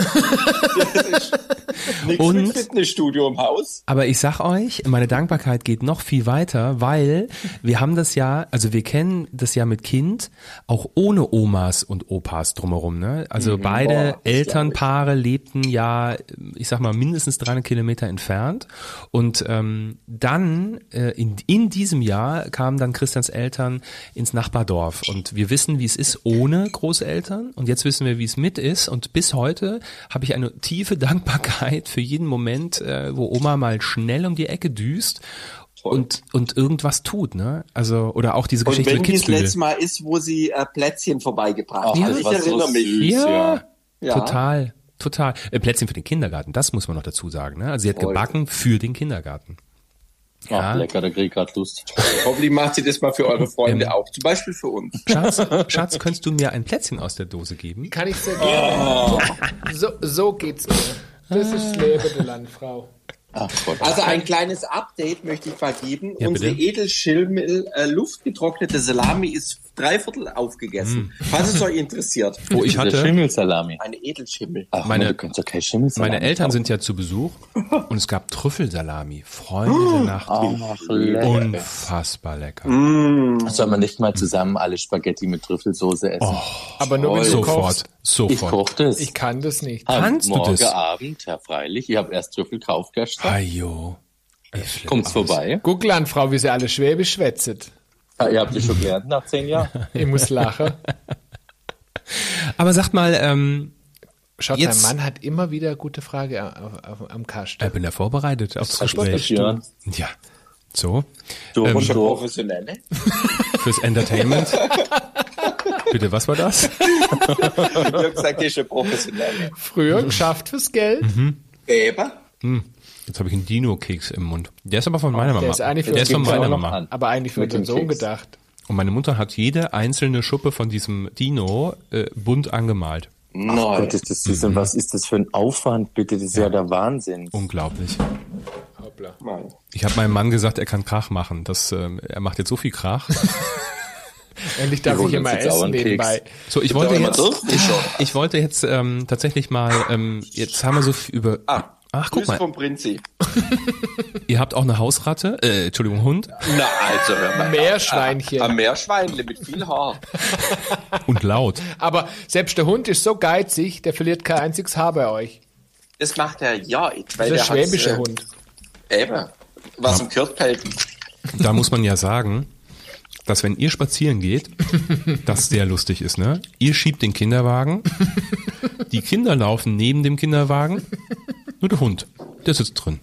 C: Nichts
A: Und-
C: mit Fitnessstudio im Haus.
A: Aber ich sag euch, meine Dankbarkeit geht noch viel weiter, weil wir haben das ja, also wir kennen das ja mit Kind auch ohne Omas und Opas drumherum. Ne? Also beide
C: Boah,
A: Elternpaare lebten ja, ich sag mal, mindestens 300 Kilometer entfernt. Und ähm, dann äh, in, in diesem Jahr kamen dann Christians Eltern ins Nachbardorf. Und wir wissen, wie es ist ohne Großeltern. Und jetzt wissen wir, wie es mit ist. Und bis heute habe ich eine tiefe Dankbarkeit für jeden Moment, äh, wo Oma mal schnell um die Ecke düst und, und irgendwas tut, ne? Also, oder auch diese
C: Und
A: Geschichte
C: wenn
A: mit
C: die das
A: Kitzbühel.
C: letzte Mal ist, wo sie äh, Plätzchen vorbeigebracht
D: Ach,
C: hat. Ich erinnere mich.
D: süß.
A: Ja,
D: Ja.
C: Ja.
A: total, total. Äh, Plätzchen für den Kindergarten, das muss man noch dazu sagen, ne? Also sie hat
C: Voll.
A: gebacken für den Kindergarten. Ja.
D: Ach, lecker, da krieg ich grad Lust.
C: Hoffentlich macht sie das mal für eure Freunde auch. Zum Beispiel für uns.
A: Schatz, Schatz, könntest du mir ein Plätzchen aus der Dose geben?
B: Kann ich sehr gerne. So, so geht's mir. Das ist Leben der Landfrau.
D: Ach.
C: Also ein kleines Update möchte ich mal geben.
A: Ja,
C: Unsere. Edelschimmel äh, luftgetrocknete Salami ist dreiviertel aufgegessen. Falls es euch interessiert.
A: Wo ich hatte,
D: Schimmelsalami.
C: Eine Edelschimmel.
D: Ach,
A: Meine-
D: du kannst doch kein Schimmelsalami
A: meine Eltern
D: kaufen.
A: sind ja zu Besuch und es gab Trüffelsalami. Freunde der Nacht.
D: Ach, lecker.
A: Unfassbar lecker.
D: Soll man nicht mal zusammen alle Spaghetti mit Trüffelsoße essen?
B: Aber nur wenn du
A: Sofort,
B: kochst.
D: ich
A: sofort.
D: koche das.
B: Ich kann das nicht.
D: Am
A: Kannst du
D: Morgen
A: das?
D: Abend, ja freilich. Ich habe erst Trüffel gekauft gestern.
A: Ajo.
D: Kommt's
A: aus.
D: vorbei?
B: Guck, Landfrau, wie sie alle Schwäbisch schwätzet.
D: Ah, ihr habt es schon gelernt nach zehn Jahren.
B: Ich muss lachen.
A: Aber sagt mal, ähm,
B: Schaut,
A: Jetzt-
B: mein Mann hat immer wieder gute Frage am, am, am Kasten.
A: ich bin ja vorbereitet auf das
D: Was
A: Gespräch.
D: passieren?
A: Ja. So,
D: Durch
A: Ähm.
C: Professionelle.
A: fürs Entertainment. Bitte, was war das?
C: Ich habe gesagt, die ist eine professionelle.
B: Früher geschafft fürs Geld.
C: Eben.
A: Jetzt habe ich einen Dino-Keks im Mund. Der ist aber von meiner Mama.
B: Der ist eigentlich für
A: der ist von meiner Mama.
D: an.
B: Aber eigentlich für unseren Sohn
D: Keks.
B: gedacht.
A: Und meine Mutter hat jede einzelne Schuppe von diesem Dino äh, bunt angemalt.
D: Ach Gott, ist das süß. Und was ist das für ein Aufwand, bitte? Das ist ja, der Wahnsinn.
A: Unglaublich.
B: Hoppla.
C: Nein.
A: Ich habe meinem Mann gesagt, er kann Krach machen. Das, ähm, er macht jetzt so viel Krach.
B: Endlich darf ich immer essen nebenbei.
A: So, ich wollte jetzt, ich wollte jetzt ähm, tatsächlich mal, ähm, jetzt haben wir so viel über.
C: Ah,
A: Ach, guck mal,
C: vom Prinzi.
A: ihr habt auch eine Hausratte, äh, Entschuldigung, Hund
C: Na, also hör mal.
B: Meerschweinchen.
C: Ein Meerschweinle mit viel Haar.
A: und laut.
B: Aber selbst der Hund ist so geizig, der verliert kein einziges Haar bei euch.
C: Das macht er ja. Weil
B: Das ist ein
C: der
B: schwäbischer
C: hat's,
B: Hund.
C: Äh, eben. Was im Kürtpelten.
A: Da muss man ja sagen, dass wenn ihr spazieren geht, das sehr lustig ist, ne? Ihr schiebt den Kinderwagen, die Kinder laufen neben dem Kinderwagen, nur der Hund, der sitzt drin.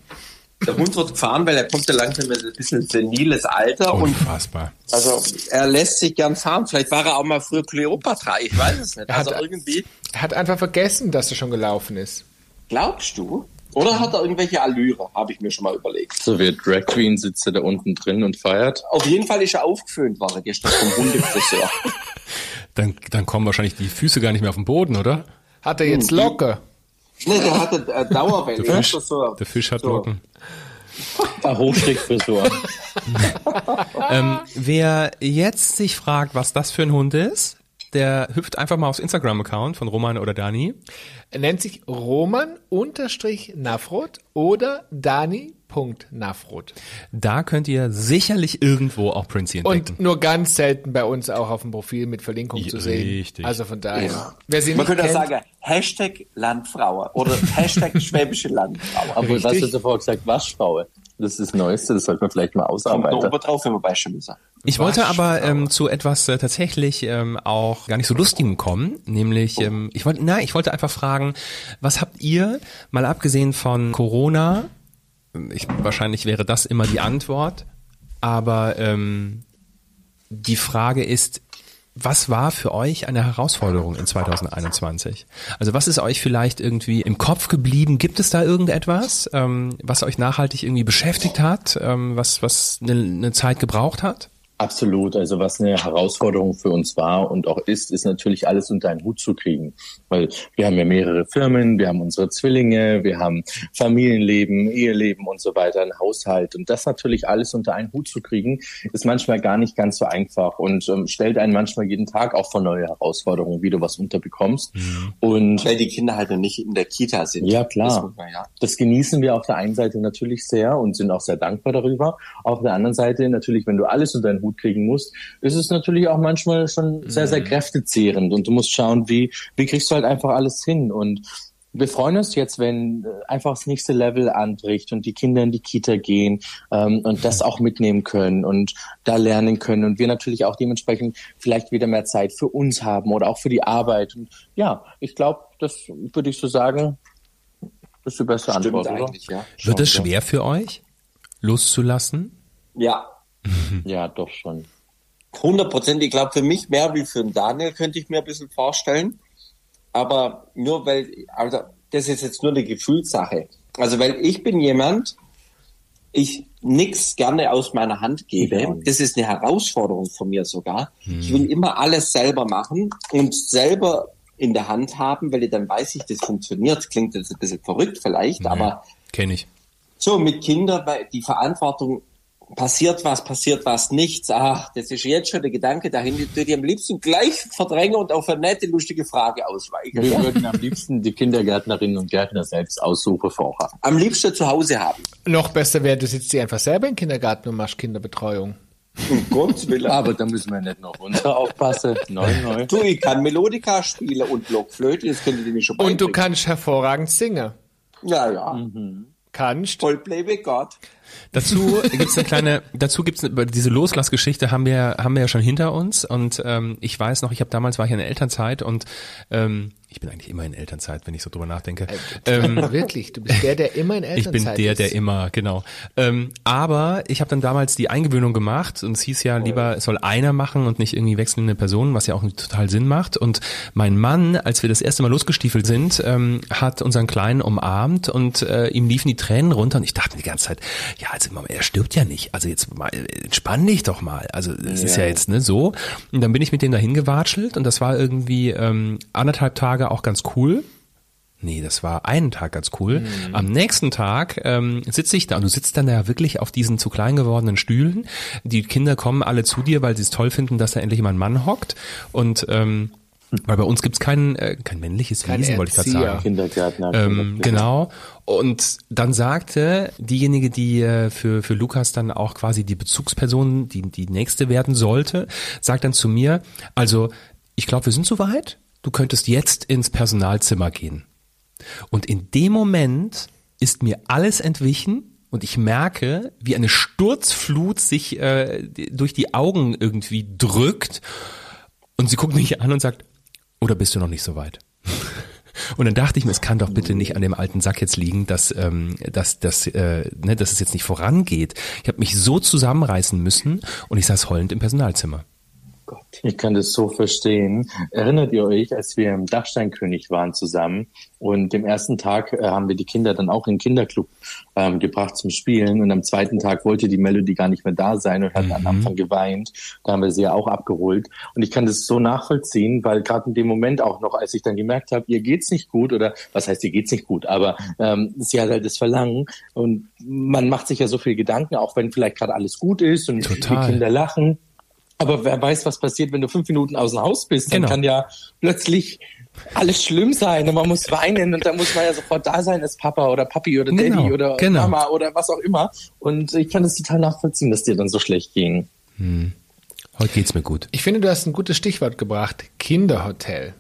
C: Der Hund wird gefahren, weil er kommt ja langsam in ein bisschen seniles Alter und
A: Unfassbar.
C: also er lässt sich gern fahren. Vielleicht war er auch mal früher Kleopatra, ich weiß es nicht.
B: Er hat-
C: Also irgendwie,
B: Er hat einfach vergessen, dass er schon gelaufen ist.
C: glaubst du? Oder hat er irgendwelche Allüre, habe ich mir schon mal überlegt.
D: So wie Drag Queen sitzt er da unten drin und feiert.
C: Auf jeden Fall ist er aufgeföhnt worden gestern vom Hundefriseur.
A: Dann, dann kommen wahrscheinlich die Füße gar nicht mehr auf den Boden, oder?
B: Hat er jetzt Locke?
C: nee, der hatte äh, Dauerwelle.
A: Der Fisch,
C: Ja, so.
A: der Fisch hat
C: So.
A: Locken.
D: Hochstichfrisur.
A: Ähm, wer jetzt sich fragt, was das für ein Hund ist, der hüpft einfach mal aufs Instagram-Account von Roman oder Dani.
B: Er nennt sich Roman-Nafrot oder Dani Prinzi.nafrot.
A: Da könnt ihr sicherlich irgendwo auch Prinzi entdecken.
B: Und nur ganz selten bei uns auch auf dem Profil mit Verlinkung zu sehen.
A: Richtig.
B: Also von daher. Wer sie
C: Man könnte auch
B: kennt,
C: sagen, Hashtag Landfraue oder Hashtag schwäbische Landfraue.
D: Aber was hast du vorher gesagt? Waschfrau. Das ist das Neueste, das sollte man vielleicht mal
C: Kommt
D: ausarbeiten.
C: oben drauf, wenn wir beistimmen müssen.
A: Ich wollte aber ähm, zu etwas äh, tatsächlich ähm, auch gar nicht so lustigem kommen, nämlich ähm, ich wollte, na, ich wollte einfach fragen, was habt ihr mal abgesehen von Corona? Ich, wahrscheinlich wäre das immer die Antwort, aber ähm, die Frage ist, was war für euch eine Herausforderung in 2021? Also was ist euch vielleicht irgendwie im Kopf geblieben? Gibt es da irgendetwas, ähm, was euch nachhaltig irgendwie beschäftigt hat, ähm, was was eine, eine Zeit gebraucht hat?
D: Absolut. Also was eine Herausforderung für uns war und auch ist, ist natürlich alles unter einen Hut zu kriegen. Weil wir haben ja mehrere Firmen, wir haben unsere Zwillinge, wir haben Familienleben, Eheleben und so weiter, einen Haushalt. Und das natürlich alles unter einen Hut zu kriegen, ist manchmal gar nicht ganz so einfach und ähm, stellt einen manchmal jeden Tag auch vor neue Herausforderungen, wie du was unterbekommst. Und
C: Weil die Kinder halt noch nicht in der Kita sind.
D: Ja, klar.
C: Das ja.
D: das genießen wir auf der einen Seite natürlich sehr und sind auch sehr dankbar darüber. Auf der anderen Seite natürlich, wenn du alles unter den Hut kriegen musst, ist es natürlich auch manchmal schon sehr, sehr kräftezehrend und du musst schauen, wie, wie kriegst du halt einfach alles hin und wir freuen uns jetzt, wenn äh, einfach das nächste Level anbricht und die Kinder in die Kita gehen ähm, und das auch mitnehmen können und da lernen können und wir natürlich auch dementsprechend vielleicht wieder mehr Zeit für uns haben oder auch für die Arbeit. Und ja, ich glaube, das würde ich so sagen, ist die beste
C: Stimmt
D: Antwort, oder?
C: ja.
A: Wird es schwer für euch, loszulassen?
C: Ja,
D: Ja, doch schon.
C: 100 Prozent. Ich glaube, für mich mehr wie für den Daniel könnte ich mir ein bisschen vorstellen. Aber nur weil, also das ist jetzt nur eine Gefühlssache. Also weil ich bin jemand, ich nix gerne aus meiner Hand gebe. Das ist eine Herausforderung von mir sogar. Ich will immer alles selber machen und selber in der Hand haben, weil ich dann weiß ich, das funktioniert. Klingt jetzt ein bisschen verrückt vielleicht, aber
A: Kenne ich.
C: so mit Kindern, weil die Verantwortung passiert was, passiert was, nichts. Ach, das ist jetzt schon der Gedanke dahin, die würde ich am liebsten gleich verdrängen und auf eine nette, lustige Frage ausweichen.
D: Wir würden am liebsten die Kindergärtnerinnen und Gärtner selbst aussuchen vorher.
C: Am liebsten zu Hause haben.
B: noch besser wäre, du sitzt dir einfach selber im Kindergarten und machst Kinderbetreuung.
C: Um Gottes Willen.
D: Aber da müssen wir nicht noch runter aufpassen. Nein, nein.
C: Du, ich kann Melodika spielen und Blockflöte, das könntet ihr mir schon
B: Und du
C: beibringen.
B: kannst hervorragend singen.
C: Ja, ja.
B: Kannst.
C: Voll Playback God.
A: Dazu gibt's eine kleine, dazu gibt's eine, diese Loslassgeschichte haben wir haben wir ja schon hinter uns und ähm, ich weiß noch, ich habe damals war ich in der Elternzeit und ähm, ich bin eigentlich immer in Elternzeit, wenn ich so drüber nachdenke. Ähm,
B: Wirklich, du bist der, der immer in
A: ich
B: Elternzeit
A: bin der,
B: ist.
A: der immer, genau. Ähm, aber ich habe dann damals die Eingewöhnung gemacht und es hieß ja lieber, es soll einer machen und nicht irgendwie wechselnde Personen, was ja auch total Sinn macht. Und mein Mann, als wir das erste Mal losgestiefelt sind, ähm, hat unseren Kleinen umarmt und äh, ihm liefen die Tränen runter und ich dachte mir die ganze Zeit, ja, also er stirbt ja nicht. Also jetzt mal, entspann dich doch mal. Also das ist ja jetzt ne so. Und dann bin ich mit dem dahin gewatschelt und das war irgendwie ähm, anderthalb Tage auch ganz cool. Nee, das war einen Tag ganz cool. Am nächsten Tag ähm, sitze ich da und du sitzt dann da wirklich auf diesen zu klein gewordenen Stühlen. Die Kinder kommen alle zu dir, weil sie es toll finden, dass da endlich mal ein Mann hockt. Und ähm, weil bei uns gibt's kein, äh, kein männliches
B: Kein
A: Wesen, wollte ich gerade sagen.
D: Kindergärtner.
A: Ähm, genau. Und dann sagte diejenige, die äh, für, für Lukas dann auch quasi die Bezugsperson, die, die nächste werden sollte, sagt dann zu mir, also ich glaube, wir sind soweit. Du könntest jetzt ins Personalzimmer gehen. Und in dem Moment ist mir alles entwichen und ich merke, wie eine Sturzflut sich äh, durch die Augen irgendwie drückt. Und sie guckt mich an und sagt, oder bist du noch nicht so weit? Und dann dachte ich mir, es kann doch bitte nicht an dem alten Sack jetzt liegen, dass, ähm, dass, dass, äh, ne, dass es jetzt nicht vorangeht. Ich habe mich so zusammenreißen müssen und ich saß heulend im Personalzimmer.
D: Ich kann das so verstehen. Erinnert ihr euch, als wir im Dachsteinkönig waren zusammen und dem ersten Tag äh, haben wir die Kinder dann auch in den Kinderclub ähm, gebracht zum Spielen und am zweiten Tag wollte die Melody gar nicht mehr da sein und hat am Anfang geweint. Da haben wir sie ja auch abgeholt und ich kann das so nachvollziehen, weil gerade in dem Moment auch noch, als ich dann gemerkt habe, ihr geht's nicht gut oder was heißt, ihr geht's nicht gut, aber ähm, sie hat halt das Verlangen und man macht sich ja so viel Gedanken, auch wenn vielleicht gerade alles gut ist und
A: Total.
D: die Kinder lachen. Aber wer weiß, was passiert, wenn du fünf Minuten aus dem Haus bist. Dann
A: Genau.
D: kann ja plötzlich alles schlimm sein und man muss weinen und dann muss man ja sofort da sein als Papa oder Papi oder Daddy
A: Genau,
D: oder
A: genau.
D: Mama oder was auch immer. Und ich kann es total nachvollziehen, dass dir dann so schlecht ging.
A: Heute geht's mir gut.
B: Ich finde, du hast ein gutes Stichwort gebracht. Kinderhotel.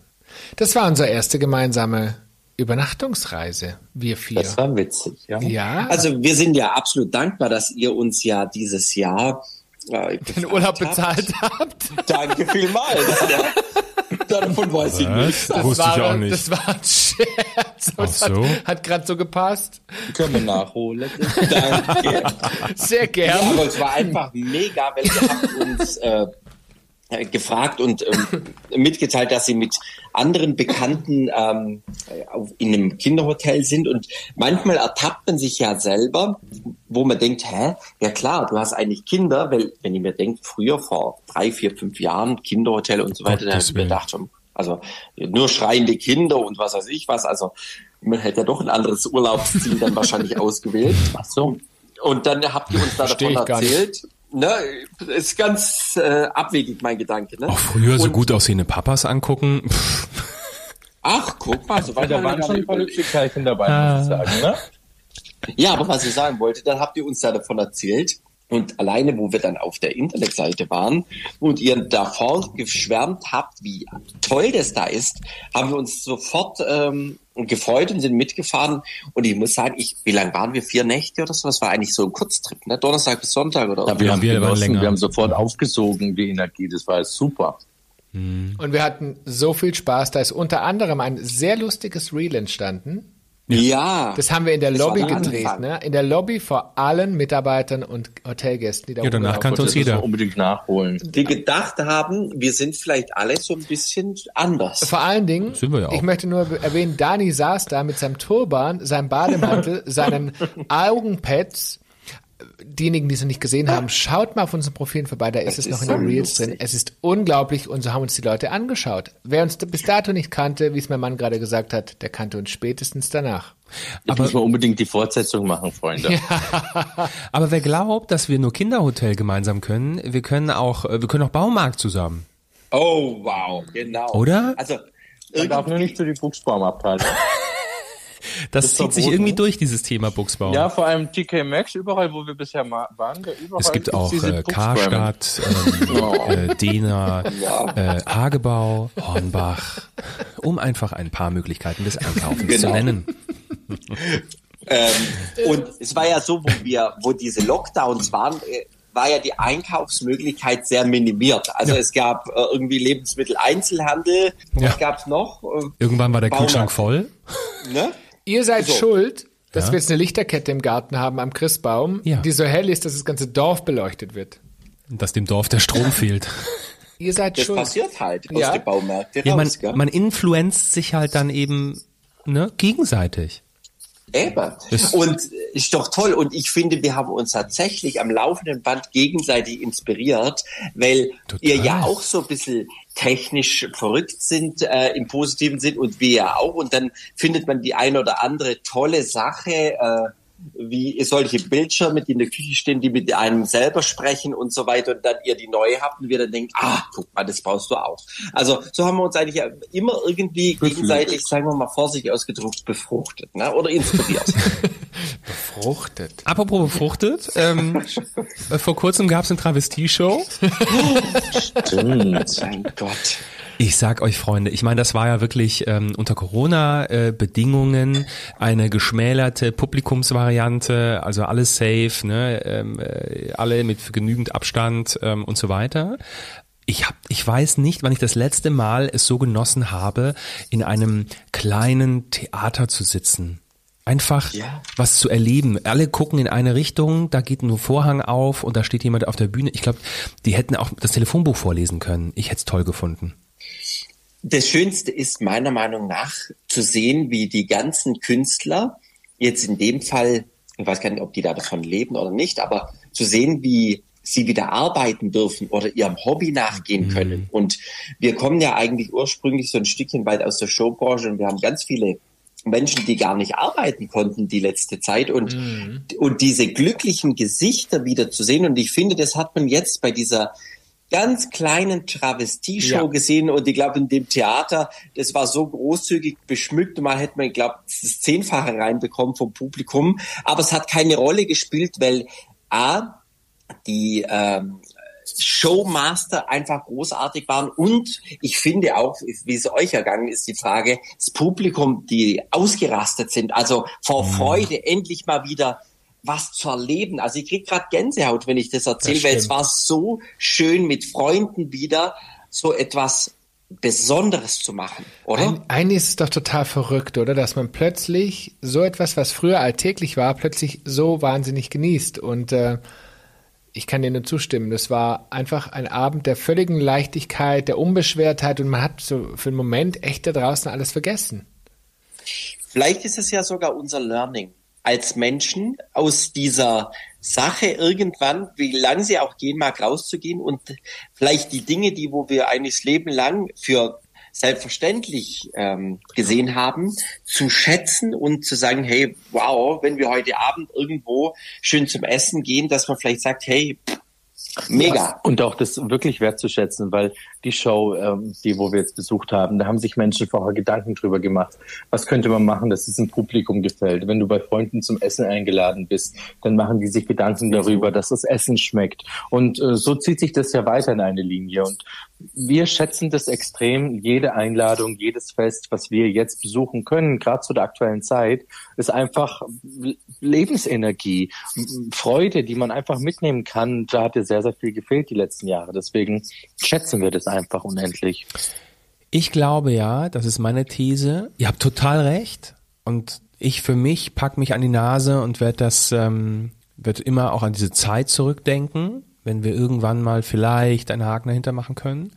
B: Das war unsere erste gemeinsame Übernachtungsreise, wir vier.
C: Das war witzig, ja.
B: Ja.
C: Also wir sind ja absolut dankbar, dass ihr uns ja dieses Jahr äh,
B: den Urlaub bezahlt habt.
C: Danke vielmals. ja. Davon weiß ich nichts.
A: Das wusste
B: war,
A: ich auch nicht.
B: Das war ein Scherz.
A: Ach so.
B: Hat, hat gerade so gepasst.
D: Können wir nachholen.
C: Danke.
B: Sehr
C: Ja,
B: gern.
C: aber es war einfach mega, weil ihr habt uns äh, gefragt und ähm, mitgeteilt, dass sie mit anderen Bekannten ähm, auf, in einem Kinderhotel sind und manchmal ertappt man sich ja selber, wo man denkt, hä, ja klar, du hast eigentlich Kinder, weil wenn ich mir denke, früher vor drei, vier, fünf Jahren Kinderhotel und so weiter, da habe ich mir gedacht, also nur schreiende Kinder und was weiß ich was, also man hätte ja doch ein anderes Urlaubsziel dann wahrscheinlich ausgewählt.
D: Ach so.
C: Und dann habt ihr uns da davon
B: gar nicht.
C: Ne, ist ganz äh, abwegig mein Gedanke. Ne?
A: Auch früher so
C: Und-
A: gut aussehende Papas angucken. Pff,
C: Ach, guck mal, so weit
D: Da waren schon ein paar
C: überlegt.
D: hübsche Kerlchen dabei, muss ich sagen. Ne?
C: Ja, aber was ich sagen wollte, dann habt ihr uns da davon erzählt. Und alleine, wo wir dann auf der Internetseite waren und ihr davor geschwärmt habt, wie toll das da ist, haben wir uns sofort ähm, gefreut und sind mitgefahren. Und ich muss sagen, ich, wie lange waren wir? Vier Nächte oder so? Das war eigentlich so ein Kurztrip, ne? Donnerstag bis Sonntag oder so.
D: Aber wir
A: Ja,
D: haben
A: wir waren
D: genossen,
A: länger.
D: wir haben sofort aufgesogen, die Energie, das war super.
B: Und wir hatten so viel Spaß. Da ist unter anderem ein sehr lustiges Reel entstanden.
C: Ja.
B: Das haben wir in der
C: Das
B: Lobby
C: der
B: gedreht,
C: Anfang.
B: ne? In der Lobby vor allen Mitarbeitern und Hotelgästen, die da
A: Ja, danach kannte uns jeder.
D: unbedingt nachholen.
C: die gedacht haben, wir sind vielleicht alle so ein bisschen anders.
B: Vor allen Dingen,
A: Sind wir ja auch.
B: ich möchte nur erwähnen, Dani saß da mit seinem Turban, seinem Bademantel, seinen Augenpads. Diejenigen, die es noch nicht gesehen haben, schaut mal auf unseren Profilen vorbei, da ist es
C: ist
B: noch in
C: so
B: den Reels
C: lustig.
B: drin. Es ist unglaublich und so haben uns die Leute angeschaut. Wer uns bis dato nicht kannte, wie es mein Mann gerade gesagt hat, der kannte uns spätestens danach.
D: Jetzt müssen wir unbedingt die Fortsetzung machen, Freunde.
A: Aber wer glaubt, dass wir nur Kinderhotel gemeinsam können, wir können auch, äh, wir können auch Baumarkt zusammen.
C: Oh, wow, genau.
A: Oder?
C: Also,
D: Man darf nur nicht zu die Buchsbaumabteilung.
A: Das
D: ist
A: zieht sich irgendwie durch, dieses Thema Buchsbaum.
D: Ja, vor allem TK Maxx, überall, wo wir bisher waren, überall
A: Es gibt auch äh. Karstadt, ähm, äh, Dena, äh, Hagebau, Hornbach, um einfach ein paar Möglichkeiten des Einkaufens zu
C: Genau.
A: nennen.
C: ähm, und es war ja so, wo wir, wo diese Lockdowns waren, äh, war ja die Einkaufsmöglichkeit sehr minimiert. Also es gab äh, irgendwie Lebensmitteleinzelhandel.
A: Ja.
C: Was gab's noch? Äh,
A: Irgendwann war der
C: Baumarkt.
A: Kühlschrank voll.
C: Ne?
B: Ihr seid
C: So.
B: schuld, dass
A: Ja.
B: wir jetzt eine Lichterkette im Garten haben am Christbaum,
A: Ja.
B: die so hell ist, dass das ganze Dorf beleuchtet wird.
A: Dass dem Dorf der Strom fehlt.
B: Ihr seid
C: Das
B: schuld.
C: passiert halt aus
B: Ja.
C: den Baumärkten
A: Ja, man,
C: raus,
A: man influenzt sich halt dann eben ne, gegenseitig.
C: Eben. Und ist doch toll. Und ich finde, wir haben uns tatsächlich am laufenden Band gegenseitig inspiriert, weil
A: Total.
C: ihr ja auch so ein bisschen technisch verrückt sind äh, im positiven Sinn und wir ja auch. Und dann findet man die ein oder andere tolle Sache, äh, wie solche Bildschirme, die in der Küche stehen, die mit einem selber sprechen und so weiter und dann ihr die neue habt und wir dann denken, ah, guck mal, das brauchst du auch. Also so haben wir uns eigentlich immer irgendwie gegenseitig, sagen wir mal vorsichtig ausgedruckt, befruchtet ne? oder inspiriert.
B: Befruchtet.
A: Apropos befruchtet, ähm, äh, vor kurzem gab es eine Travestie-Show.
D: Stimmt.
C: mein Gott.
A: Ich sag euch, Freunde, ich meine, das war ja wirklich ähm, unter Corona-Bedingungen eine geschmälerte Publikumsvariante, also alles safe, ne, ähm, äh, alle mit genügend Abstand ähm, und so weiter. Ich hab, ich weiß nicht, wann ich das letzte Mal es so genossen habe, in einem kleinen Theater zu sitzen. Einfach
C: Ja.
A: was zu erleben. Alle gucken in eine Richtung, da geht nur Vorhang auf und da steht jemand auf der Bühne. Ich glaube, die hätten auch das Telefonbuch vorlesen können. Ich hätte es toll gefunden.
C: Das Schönste ist meiner Meinung nach zu sehen, wie die ganzen Künstler, jetzt in dem Fall, ich weiß gar nicht, ob die da davon leben oder nicht, aber zu sehen, wie sie wieder arbeiten dürfen oder ihrem Hobby nachgehen können. Und wir kommen ja eigentlich ursprünglich so ein Stückchen weit aus der Showbranche und wir haben ganz viele Menschen, die gar nicht arbeiten konnten die letzte Zeit und, und diese glücklichen Gesichter wieder zu sehen. Und ich finde, das hat man jetzt bei dieser ganz kleinen Travestie-Show
B: Ja.
C: gesehen und ich glaube in dem Theater, das war so großzügig beschmückt man hätte man, ich glaube, das Zehnfache reinbekommen vom Publikum, aber es hat keine Rolle gespielt, weil A, die ähm, Showmaster einfach großartig waren und ich finde auch, wie es euch ergangen ist, die Frage, das Publikum, die ausgerastet sind, also vor Freude endlich mal wieder was zu erleben. Also ich krieg gerade Gänsehaut, wenn ich das erzähle, weil es war so schön mit Freunden wieder so etwas Besonderes zu machen, oder?
B: Ein, eigentlich ist es doch total verrückt, oder? Dass man plötzlich so etwas, was früher alltäglich war, plötzlich so wahnsinnig genießt. Und äh, ich kann dir nur zustimmen. Das war einfach ein Abend der völligen Leichtigkeit, der Unbeschwertheit und man hat so für einen Moment echt da draußen alles vergessen.
C: Vielleicht ist es ja sogar unser Learning als Menschen aus dieser Sache irgendwann, wie lang sie auch gehen mag, rauszugehen und vielleicht die Dinge, die wo wir eigentlich das Leben lang für selbstverständlich ähm, gesehen haben, zu schätzen und zu sagen, hey, wow, wenn wir heute Abend irgendwo schön zum Essen gehen, dass man vielleicht sagt, hey, mega.
D: Und auch das wirklich wertzuschätzen, weil die Show, ähm, die wo wir jetzt besucht haben, da haben sich Menschen vorher Gedanken drüber gemacht. Was könnte man machen, dass es dem Publikum gefällt? Wenn du bei Freunden zum Essen eingeladen bist, dann machen die sich Gedanken darüber, dass das Essen schmeckt. Und äh, so zieht sich das ja weiter in eine Linie. Und wir schätzen das extrem. Jede Einladung, jedes Fest, was wir jetzt besuchen können, gerade zu der aktuellen Zeit, ist einfach Lebensenergie, Freude, die man einfach mitnehmen kann. Da hat dir sehr, sehr viel gefehlt die letzten Jahre. Deswegen schätzen wir das einfach unendlich.
A: Ich glaube ja, das ist meine These. Ihr habt total recht. Und ich für mich pack mich an die Nase und werde das, ähm, wird immer auch an diese Zeit zurückdenken, wenn wir irgendwann mal vielleicht einen Haken dahinter machen können.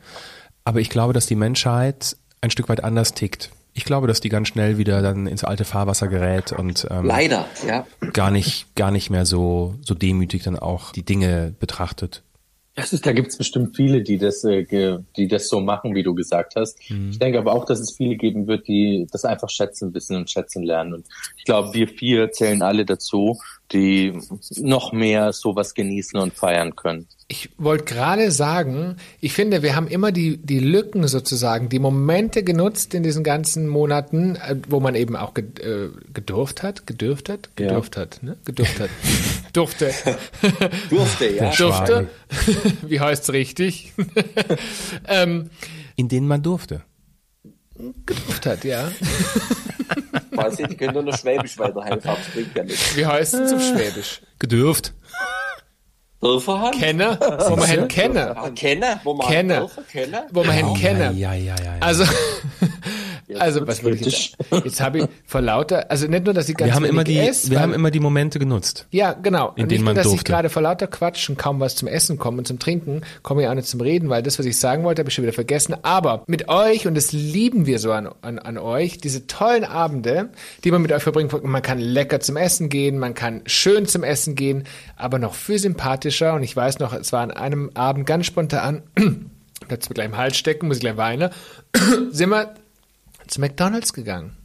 A: Aber ich glaube, dass die Menschheit ein Stück weit anders tickt. Ich glaube, dass die ganz schnell wieder dann ins alte Fahrwasser gerät und ähm,
C: Leider, ja.
A: gar nicht, gar nicht mehr so, so demütig dann auch die Dinge betrachtet.
D: Das ist, da gibt es bestimmt viele, die das, äh, die das so machen, wie du gesagt hast. Ich denke aber auch, dass es viele geben wird, die das einfach schätzen wissen und schätzen lernen. Und ich glaube, wir vier zählen alle dazu, die noch mehr sowas genießen und feiern können.
B: Ich wollte gerade sagen, ich finde, wir haben immer die, die Lücken sozusagen, die Momente genutzt in diesen ganzen Monaten, äh, wo man eben auch ge, äh, gedurft hat, gedürft hat,
D: Ja.
B: gedurft hat, ne? Gedurft hat. Durfte.
C: Durfte, ja.
B: Durfte. Wie heißt's richtig? ähm,
A: In denen man durfte.
B: gedurft hat, ja.
C: Weiß ich, die können nur noch Schwäbisch weiterhelfen, aber es bringt ja nichts.
B: Wie heißt es auf Schwäbisch?
A: Gedürft.
C: Dörfer haben?
B: Kenner? Wo man hin Kenner.
C: Ah, Kenner, wo man. Dörfer kennen.
B: Wo man hin Kenner.
A: Ja, ja, ja, ja.
B: Also, also was würde ich jetzt Jetzt habe ich vor lauter, also nicht nur, dass ich ganz
A: wir haben immer die,
B: esse,
A: wir
B: weil-
A: haben immer die Momente genutzt.
B: Ja, genau.
A: In
B: und
A: denen
B: nicht nur,
A: man
B: dass ich
A: durfte.
B: gerade vor lauter Quatschen kaum was zum Essen komme und zum Trinken, komme ich auch nicht zum Reden, weil das, was ich sagen wollte, habe ich schon wieder vergessen. Aber mit euch, und das lieben wir so an, an, an euch, diese tollen Abende, die man mit euch verbringt, man kann lecker zum Essen gehen, man kann schön zum Essen gehen, aber noch viel sympathischer. Und ich weiß noch, es war an einem Abend ganz spontan, bleibt mir gleich im Hals stecken, muss ich gleich weinen, sind wir zu McDonalds gegangen.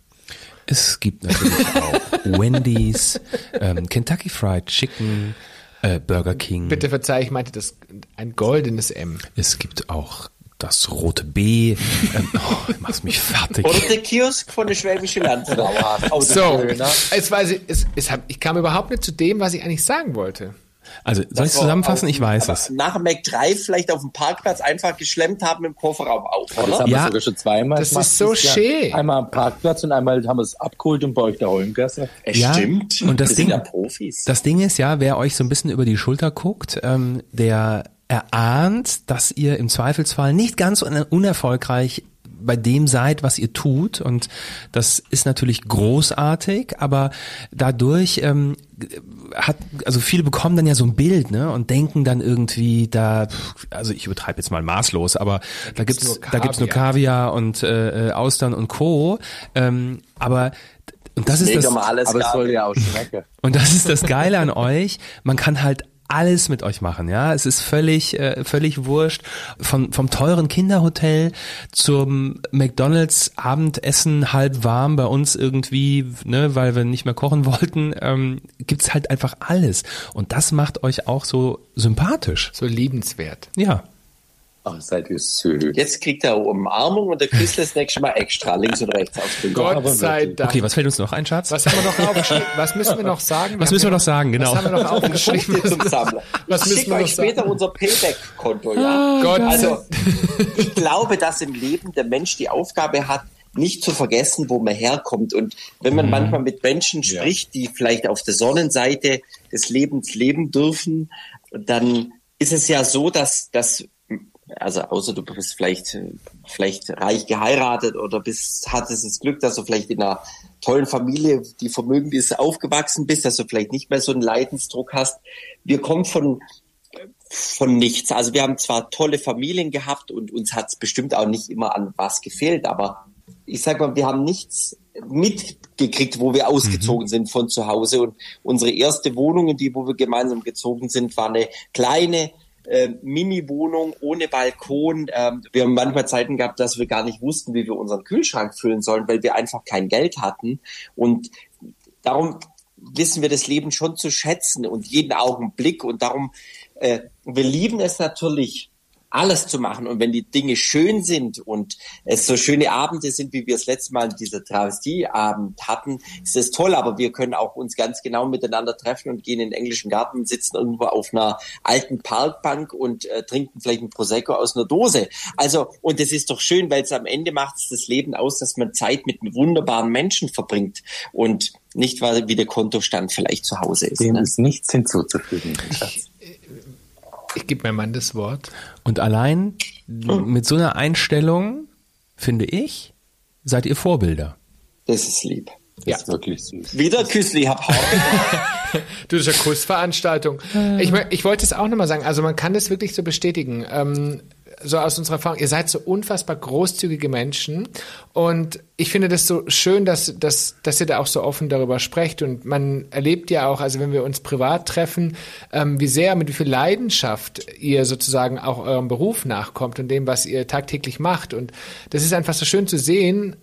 A: Es gibt natürlich auch Wendy's, ähm, Kentucky Fried Chicken, äh, Burger King.
B: Bitte verzeih, ich meinte das ein goldenes M.
A: Es gibt auch das rote B. Ähm, oh, du machst mich fertig.
C: Oder der Kiosk von der Schwäbische Landfrau. Oh,
B: So, weiß ich, es, es hab, ich kam überhaupt nicht zu dem, was ich eigentlich sagen wollte.
A: Also, soll ich
C: Das
A: zusammenfassen?
C: auf-
A: Ich weiß es.
C: Nach dem McDrive vielleicht auf dem Parkplatz einfach geschlemmt haben im Kofferraum auf,
D: Das
C: oder?
D: haben
A: Ja.
D: wir sogar schon zweimal
B: Das ist so schön.
D: Einmal am Parkplatz und einmal haben wir es abgeholt und bei euch daheim gegessen.
C: Es
A: Ja,
C: stimmt.
A: und das
C: Wir sind
A: Ding-
C: ja Profis.
A: Das Ding ist ja, wer euch so ein bisschen über die Schulter guckt, ähm, der erahnt, dass ihr im Zweifelsfall nicht ganz un unerfolgreich bei dem seid, was ihr tut. Und das ist natürlich großartig, aber dadurch ähm, hat, also viele bekommen dann ja so ein Bild, ne, und denken dann irgendwie da, also ich übertreibe jetzt mal maßlos, aber da gibt's, da gibt's nur
B: Kaviar.
A: Und äh, äh, Austern und Co. Ähm, aber und das ist
C: Mega
A: das,
D: Aber es soll ja auch schmecken.
A: und das ist das Geile an euch. Man kann halt alles mit euch machen, ja. Es ist völlig, äh, völlig wurscht. Von, vom teuren Kinderhotel zum McDonalds Abendessen halb warm bei uns irgendwie, ne, weil wir nicht mehr kochen wollten, ähm, gibt's halt einfach alles. Und das macht euch auch so sympathisch.
B: So liebenswert.
A: Ja.
C: Ach, seid ihr süß. Jetzt kriegt er Umarmung und der Küssel das nächste Mal extra links und rechts auf den
B: Gott sei Dank.
A: Okay, was fällt uns noch ein, Schatz?
B: Was haben wir noch aufgeschrieben? Was müssen wir noch sagen?
A: Was müssen wir noch sagen, genau.
B: Was haben wir noch aufgeschrieben?
C: zum Sammler.
B: Was
C: ich
B: noch
C: euch später
B: sagen?
C: unser Payback-Konto, ja?
B: Gott
C: Also, ich glaube, dass im Leben der Mensch die Aufgabe hat, nicht zu vergessen, wo man herkommt. Und wenn man manchmal mit Menschen spricht, die vielleicht auf der Sonnenseite des Lebens leben dürfen, dann ist es ja so, dass, dass also außer du bist vielleicht, vielleicht reich geheiratet oder bist, hattest das Glück, dass du vielleicht in einer tollen Familie, die vermögend ist, aufgewachsen bist, dass du vielleicht nicht mehr so einen Leidensdruck hast. Wir kommen von, von nichts. Also wir haben zwar tolle Familien gehabt und uns hat es bestimmt auch nicht immer an was gefehlt, aber ich sag mal, wir haben nichts mitgekriegt, wo wir ausgezogen sind von zu Hause. Und unsere erste Wohnung, in die wo wir gemeinsam gezogen sind, war eine kleine äh, Mini-Wohnung ohne Balkon. Ähm, wir haben manchmal Zeiten gehabt, dass wir gar nicht wussten, wie wir unseren Kühlschrank füllen sollen, weil wir einfach kein Geld hatten. Und darum wissen wir das Leben schon zu schätzen und jeden Augenblick. Und darum, äh, wir lieben es natürlich, alles zu machen. Und wenn die Dinge schön sind und es so schöne Abende sind, wie wir es letztes Mal in dieser Travestieabend hatten, ist das toll. Aber wir können auch uns ganz genau miteinander treffen und gehen in den englischen Garten, sitzen irgendwo auf einer alten Parkbank und äh, trinken vielleicht ein Prosecco aus einer Dose. Also, und das ist doch schön, weil es am Ende macht es das Leben aus, dass man Zeit mit wunderbaren Menschen verbringt und nicht, weil wie der Kontostand vielleicht zu Hause ist.
D: Dem
C: Ne?
D: ist nichts hinzuzufügen.
B: Ich gebe meinem Mann das Wort.
A: Und allein mit so einer Einstellung, finde ich, seid ihr Vorbilder.
C: Das ist lieb.
D: Das ist wirklich süß.
C: Wieder Küssli, hab.
B: Du, das ist ja Kussveranstaltung. Ich, mein, ich wollte es auch nochmal sagen, also man kann das wirklich so bestätigen. Ähm, so aus unserer Erfahrung, ihr seid so unfassbar großzügige Menschen. Und ich finde das so schön, dass, dass, dass ihr da auch so offen darüber sprecht. Und man erlebt ja auch, also wenn wir uns privat treffen, ähm, wie sehr, mit wie viel Leidenschaft ihr sozusagen auch eurem Beruf nachkommt und dem, was ihr tagtäglich macht. Und das ist einfach so schön zu sehen,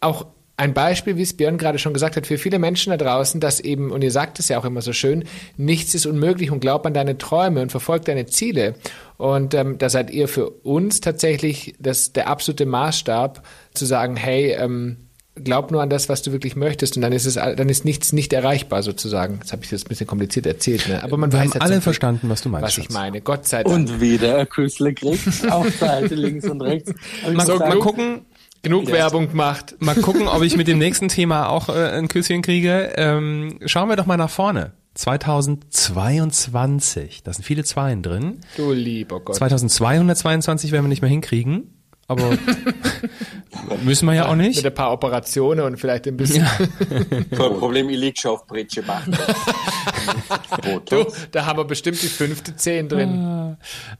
B: auch ein Beispiel, wie es Björn gerade schon gesagt hat, für viele Menschen da draußen, dass eben, und ihr sagt es ja auch immer so schön, nichts ist unmöglich und glaub an deine Träume und verfolgt deine Ziele. Und ähm, da seid ihr für uns tatsächlich das, der absolute Maßstab, zu sagen, hey, ähm, glaub nur an das, was du wirklich möchtest und dann ist es, dann ist nichts nicht erreichbar sozusagen. Das habe ich jetzt ein bisschen kompliziert erzählt, ne? aber man
A: Wir
B: weiß
A: haben alle verstanden, was du meinst.
B: was ich
A: Schatz.
B: meine. Gott sei Dank.
D: Und wieder Küssle kriegt auf Seite links und rechts. Ich
A: Mal,
D: gesagt,
A: mal gucken,
B: Genug Werbung gemacht.
A: mal gucken, ob ich mit dem nächsten Thema auch äh, ein Küsschen kriege. Ähm, schauen wir doch mal nach vorne. 2022, da sind viele Zweien drin.
B: Du lieber Gott.
A: 2222 werden wir nicht mehr hinkriegen, aber müssen wir ja auch
B: Mit
A: nicht.
B: ein paar Operationen und vielleicht ein bisschen.
C: Kein Problem, ich lieg schon auf Britsche machen.
B: Du, da haben wir bestimmt die fünfte Zehn drin.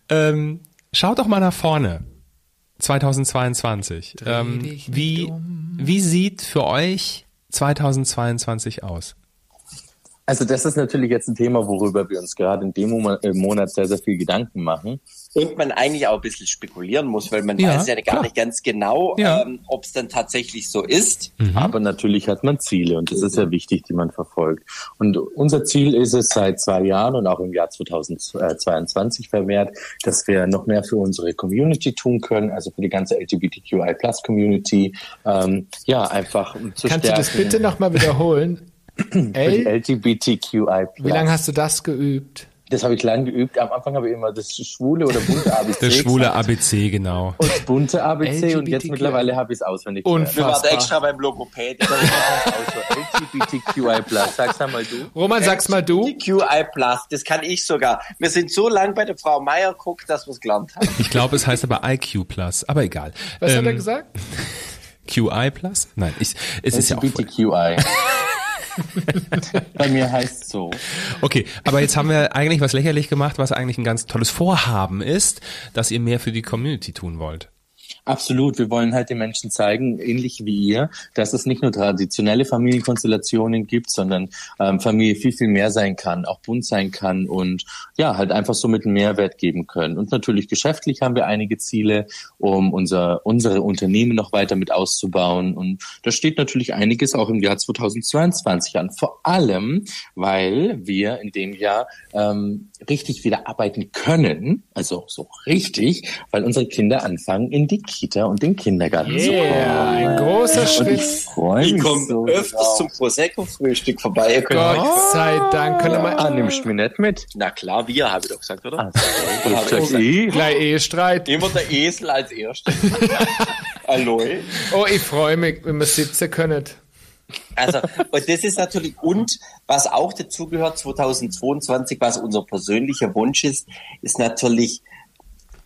A: Ähm, schaut doch mal nach vorne. 2022. Ähm,
B: dich nicht
A: wie, wie sieht für euch 2022 aus?
D: Also das ist natürlich jetzt ein Thema, worüber wir uns gerade in dem äh, Monat sehr, sehr viel Gedanken machen.
C: Und man eigentlich auch ein bisschen spekulieren muss, weil man
A: Ja,
C: weiß ja gar
A: klar.
C: nicht ganz genau,
A: Ja.
C: ähm, ob es dann tatsächlich so ist.
D: Aber natürlich hat man Ziele und das ist ja wichtig, die man verfolgt. Und unser Ziel ist es seit zwei Jahren und auch im Jahr 2022 vermehrt, dass wir noch mehr für unsere Community tun können, also für die ganze LGBTQI Plus Community. Ähm, ja, einfach um zu
B: Kannst du
D: stärken.
B: das bitte nochmal wiederholen?
D: LGBTQI Plus.
B: Wie lange hast du das geübt?
D: Das habe ich lange geübt. Am Anfang habe ich immer das schwule oder bunte ABC.
A: Der schwule
D: gesagt.
A: ABC, genau.
D: Und das bunte ABC und jetzt
B: LGBTQI.
D: mittlerweile habe ich es auswendig.
B: Unfassbar.
C: Wir waren extra beim Logopäden.
D: Also LGBTQI Plus. Sag's einmal du.
B: Roman, sag's mal du.
C: QI Plus, das kann ich sogar. Wir sind so lang bei der Frau Meier guckt, dass wir es gelernt haben.
A: Ich glaube, es heißt aber IQ Plus, aber egal.
B: Was hat
A: Ähm,
B: er gesagt?
A: QI Plus? Nein, ich, es ist ja auch.
D: Bei mir heißt so.
A: Okay, aber jetzt haben wir eigentlich was lächerlich gemacht, was eigentlich ein ganz tolles Vorhaben ist, dass ihr mehr für die Community tun wollt.
D: Absolut. Wir wollen halt den Menschen zeigen, ähnlich wie ihr, dass es nicht nur traditionelle Familienkonstellationen gibt, sondern ähm, Familie viel, viel mehr sein kann, auch bunt sein kann und ja, halt einfach so mit einem Mehrwert geben können. Und natürlich geschäftlich haben wir einige Ziele, um unser, unsere Unternehmen noch weiter mit auszubauen. Und da steht natürlich einiges auch im Jahr 2022 an. Vor allem, weil wir in dem Jahr ähm, richtig wieder arbeiten können, also so richtig, weil unsere Kinder anfangen in die Kita und den Kindergarten zu kommen.
B: Yeah, ein großer
D: Und
B: Schritt.
D: ich freue
C: Ich
D: mich
C: komme
D: so
C: öfters
D: drauf.
C: zum Prosecco-Frühstück vorbei. Ihr könnt
B: Gott sei Dank. Können wir mal
D: Ah, nimmst du mich nicht mit?
C: Na klar, wir, habe ich doch gesagt, oder?
D: Ich sag's eh.
B: gleich Ehestreit.
C: Immer der Esel als Erster. Hallo.
B: Oh, ich freue mich, wenn wir sitzen können.
C: Also, und das ist natürlich, und was auch dazu gehört, 2022, was unser persönlicher Wunsch ist, ist natürlich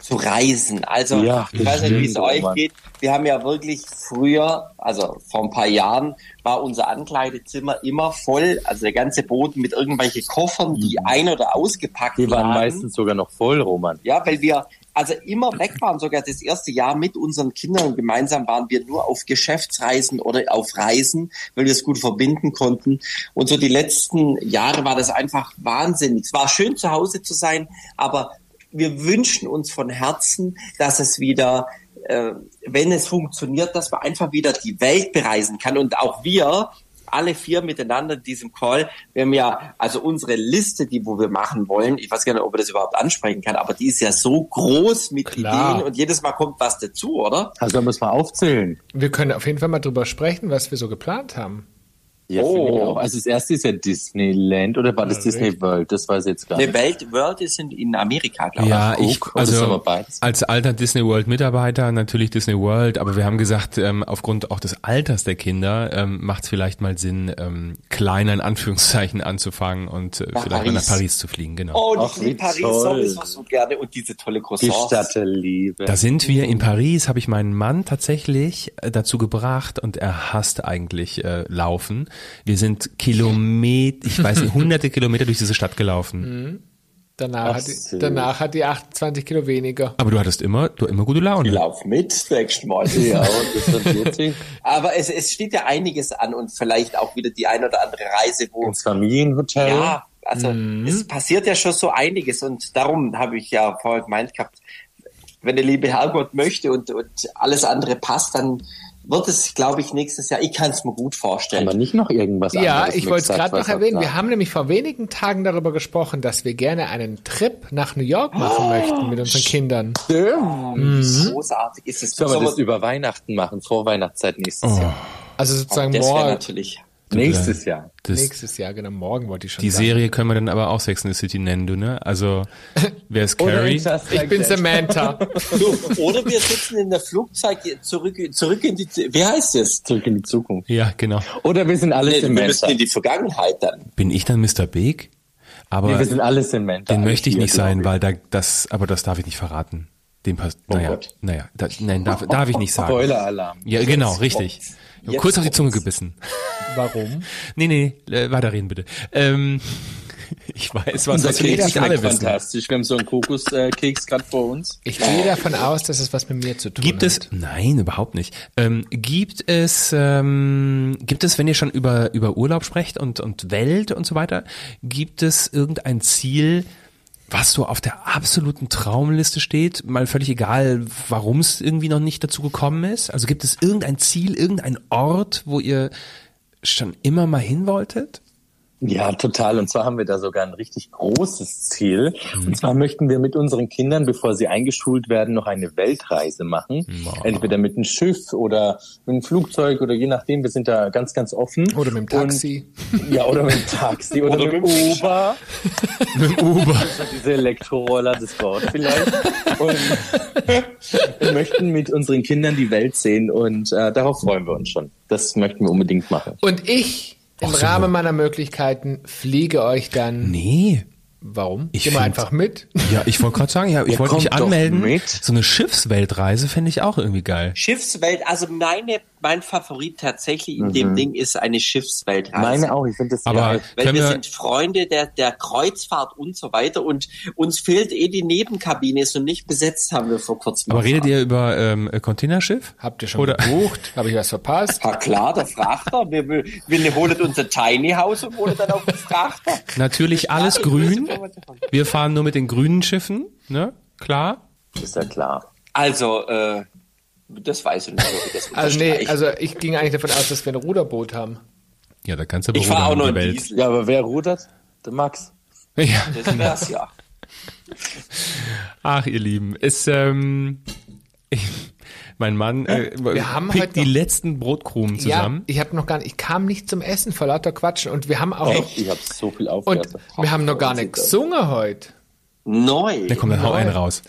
C: zu reisen. Also,
D: Ja,
C: ich weiß nicht, wie es euch
D: Mann.
C: geht. Wir haben ja wirklich früher, also vor ein paar Jahren, war unser Ankleidezimmer immer voll, also der ganze Boden mit irgendwelchen Koffern, die ein- oder ausgepackt
D: Die waren meistens sogar noch voll, Roman.
C: Ja, weil wir also immer weg waren, sogar das erste Jahr mit unseren Kindern und gemeinsam waren wir nur auf Geschäftsreisen oder auf Reisen, weil wir es gut verbinden konnten. Und so die letzten Jahre war das einfach wahnsinnig. Es war schön zu Hause zu sein, aber wir wünschen uns von Herzen, dass es wieder, äh, wenn es funktioniert, dass man einfach wieder die Welt bereisen kann und auch wir alle vier miteinander in diesem Call. Wir haben ja, also unsere Liste, die wo wir machen wollen, ich weiß gar nicht, ob man das überhaupt ansprechen kann, aber die ist ja so groß mit
B: Klar.
C: Ideen und jedes Mal kommt was dazu, oder?
D: Also muss man aufzählen.
B: Wir können auf jeden Fall mal drüber sprechen, was wir so geplant haben.
D: Ja,
C: Oh.
D: ich. Also das erste ist ja Disneyland oder war das
B: Ja,
D: Disney World? Das weiß ich jetzt gar nicht.
C: Welt, World ist in, in Amerika, glaube
A: Ja,
C: ich.
A: ich,
D: das ist aber
A: also als alter Disney World Mitarbeiter natürlich Disney World, aber wir haben gesagt, ähm, aufgrund auch des Alters der Kinder ähm, macht es vielleicht mal Sinn, ähm, kleiner in Anführungszeichen anzufangen und äh,
C: Nach
A: vielleicht mal nach
C: Paris.
A: Paris zu fliegen, genau.
C: Oh, und
D: Ach,
C: ich liebe Paris
D: toll.
C: sowieso so gerne und diese tolle Croissants.
D: Stadt der Liebe.
A: Da sind wir in Paris, habe ich meinen Mann tatsächlich äh, dazu gebracht und er hasst eigentlich äh, Laufen. Wir sind Kilometer, ich weiß nicht, hunderte Kilometer durch diese Stadt gelaufen.
B: Danach,
D: Ach
B: hat, die,
D: so.
B: danach hat die 28 Kilo weniger.
A: Aber du hattest immer, du immer gute
C: Ich
A: Laune.
C: lauf mit, nächsten Mal.
D: ja.
C: Aber es, es steht ja einiges an und vielleicht auch wieder die ein oder andere Reise, wo
D: Ins Familienhotel.
C: Ja, also
B: Mhm.
C: es passiert ja schon so einiges und darum habe ich ja vorher gemeint gehabt, wenn der liebe Herrgott möchte und, und alles andere passt, dann wird es, glaube ich, nächstes Jahr, ich kann es mir gut vorstellen.
D: Aber nicht noch irgendwas
B: Ja, ich wollte es gerade noch erwähnen. Wir haben nämlich vor wenigen Tagen darüber gesprochen, dass wir gerne einen Trip nach New York machen möchten mit unseren Kindern.
C: Großartig ist es.
D: Sollen wir das über Weihnachten machen, vor Weihnachtszeit nächstes
A: Oh,
D: Jahr?
B: Also sozusagen
C: das wäre
B: morgen.
C: natürlich.
D: Nächstes Jahr.
A: das,
B: Nächstes Jahr, genau, morgen wollte ich schon
A: die
B: sagen.
A: Serie können wir dann aber auch Sex in the City nennen, du, ne? Also, wer ist Carrie?
B: Ich bin. Samantha.
C: So, oder wir sitzen in der Flugzeug zurück, zurück in die, wie heißt es?
D: Zurück in die Zukunft.
A: Ja, genau.
D: Oder wir sind alle
C: Nee, wir müssen
D: Samantha.
C: in die Vergangenheit dann.
A: Bin ich dann Mr. Big? Aber
D: Nee, wir sind alle Samantha.
A: den möchte ich nicht sein, weil da das, aber das darf ich nicht verraten. Den passt. naja,
C: Gott.
A: naja, da, nein, darf, darf ich nicht sagen.
D: Spoiler-Alarm.
A: Ja, genau, richtig.
C: Jetzt
A: kurz auf die Zunge gebissen.
B: Warum?
A: Nee, nee, äh, weiterreden bitte. Ähm, ich weiß, was,
D: Unser
A: was wir
D: Keks
A: nicht alle wissen.
D: fantastisch. Wir haben so einen Kokoskeks gerade vor uns.
B: Ich gehe davon aus, dass es was mit mir zu tun
A: Gibt
B: hat.
A: es, nein, überhaupt nicht. Ähm, gibt es, ähm, gibt es, wenn ihr schon über, über Urlaub sprecht und, und Welt und so weiter, gibt es irgendein Ziel, was so auf der absoluten Traumliste steht? Mal völlig egal, warum es irgendwie noch nicht dazu gekommen ist. Also gibt es irgendein Ziel, irgendein Ort, wo ihr schon immer mal hin wolltet?
D: Ja, total. Und zwar haben wir da sogar ein richtig großes Ziel. Und zwar möchten wir mit unseren Kindern, bevor sie eingeschult werden, noch eine Weltreise machen. Entweder mit einem Schiff oder mit einem Flugzeug oder je nachdem. Wir sind da ganz, ganz offen.
B: Oder mit dem Taxi.
D: Und, ja, oder mit dem Taxi oder,
C: Oder
D: mit dem
C: mit dem
D: Uber.
A: Mit dem Uber.
D: Diese Elektroroller, das Wort vielleicht. Und wir möchten mit unseren Kindern die Welt sehen und äh, darauf freuen wir uns schon. Das möchten wir unbedingt machen.
B: Und ich, im
A: so.
B: Rahmen meiner Möglichkeiten, fliege euch dann.
A: Nee.
B: Warum?
A: Ich
B: Geh einfach mit.
A: Ja, ich wollte gerade sagen, ja, ich wollte mich anmelden.
D: mit.
A: So eine Schiffsweltreise fände ich auch irgendwie geil.
C: Schiffswelt, also meine mein Favorit tatsächlich in dem Ding ist eine Schiffsweltreise.
D: Meine auch, ich finde das
A: Aber
D: geil.
C: Weil wir
A: wir,
C: sind Freunde der, der Kreuzfahrt und so weiter und uns fehlt eh die Nebenkabine, ist noch nicht besetzt, haben wir vor kurzem
A: aber redet ihr über ähm, Containerschiff?
B: Habt ihr schon
A: Oder-
B: gebucht? Habe ich was verpasst?
C: Ja klar, der Frachter. Wir, wir, wir holen unser Tiny House und holen dann auf den Frachter.
A: Natürlich alles grün. Wir fahren nur mit den grünen Schiffen, ne? Klar.
D: Ist ja klar.
C: Also, äh, das weiß ich nicht, ob ich das
B: Also nee, also ich ging eigentlich davon aus, dass wir ein Ruderboot haben.
A: Ja, da kannst du
C: ich fahre auch noch
A: Welt.
C: Diesel.
D: Ja, aber wer rudert? Der Max.
A: Ja.
C: Das wär's ja.
A: Ach, ihr Lieben, ist ähm, ich, mein Mann äh,
B: Wir haben
A: pickt
B: heute
A: die letzten Brotkrumen zusammen.
B: Ja, ich habe noch gar nicht, ich kam nicht zum Essen vor lauter Quatschen und wir haben auch noch,
D: Ich habe so viel
B: und
D: aufgehört.
B: wir haben noch gar nicht gesungen heute.
C: Neu.
A: Da kommt dann hau einen raus.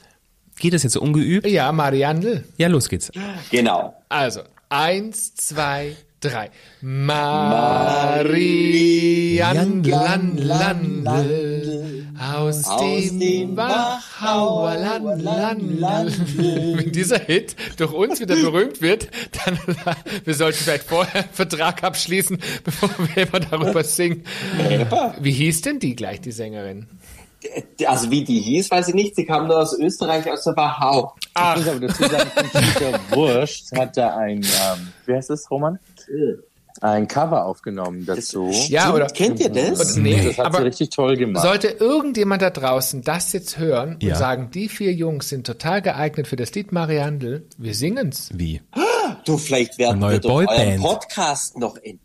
A: Geht das jetzt so ungeübt?
B: Ja, Mariandel.
A: Ja, los geht's.
C: Genau.
B: Also, eins, zwei, drei. Marianlandlandel aus, dem Wachauer Land, Land, Land. Wenn dieser Hit durch uns wieder berühmt wird, dann wir sollten vielleicht vorher einen Vertrag abschließen, bevor wir immer darüber singen. Wie hieß denn die gleich, die Sängerin?
C: Also wie die hieß, weiß ich nicht. Sie kam nur aus Österreich, aus der Wachau.
D: Ich muss aber dazu sagen, hat da ein, ähm, wie heißt das, Roman? Ein Cover aufgenommen dazu.
B: Ja, oder?
C: Kennt ihr das?
B: Und, nee,
D: das hat
B: aber
D: sie richtig toll gemacht.
B: Sollte irgendjemand da draußen das jetzt hören
A: Ja.
B: und sagen, die vier Jungs sind total geeignet für das Lied Mariandel, wir singen's.
A: Wie?
C: Du, vielleicht werden wir durch euren. Podcast noch entdeckt.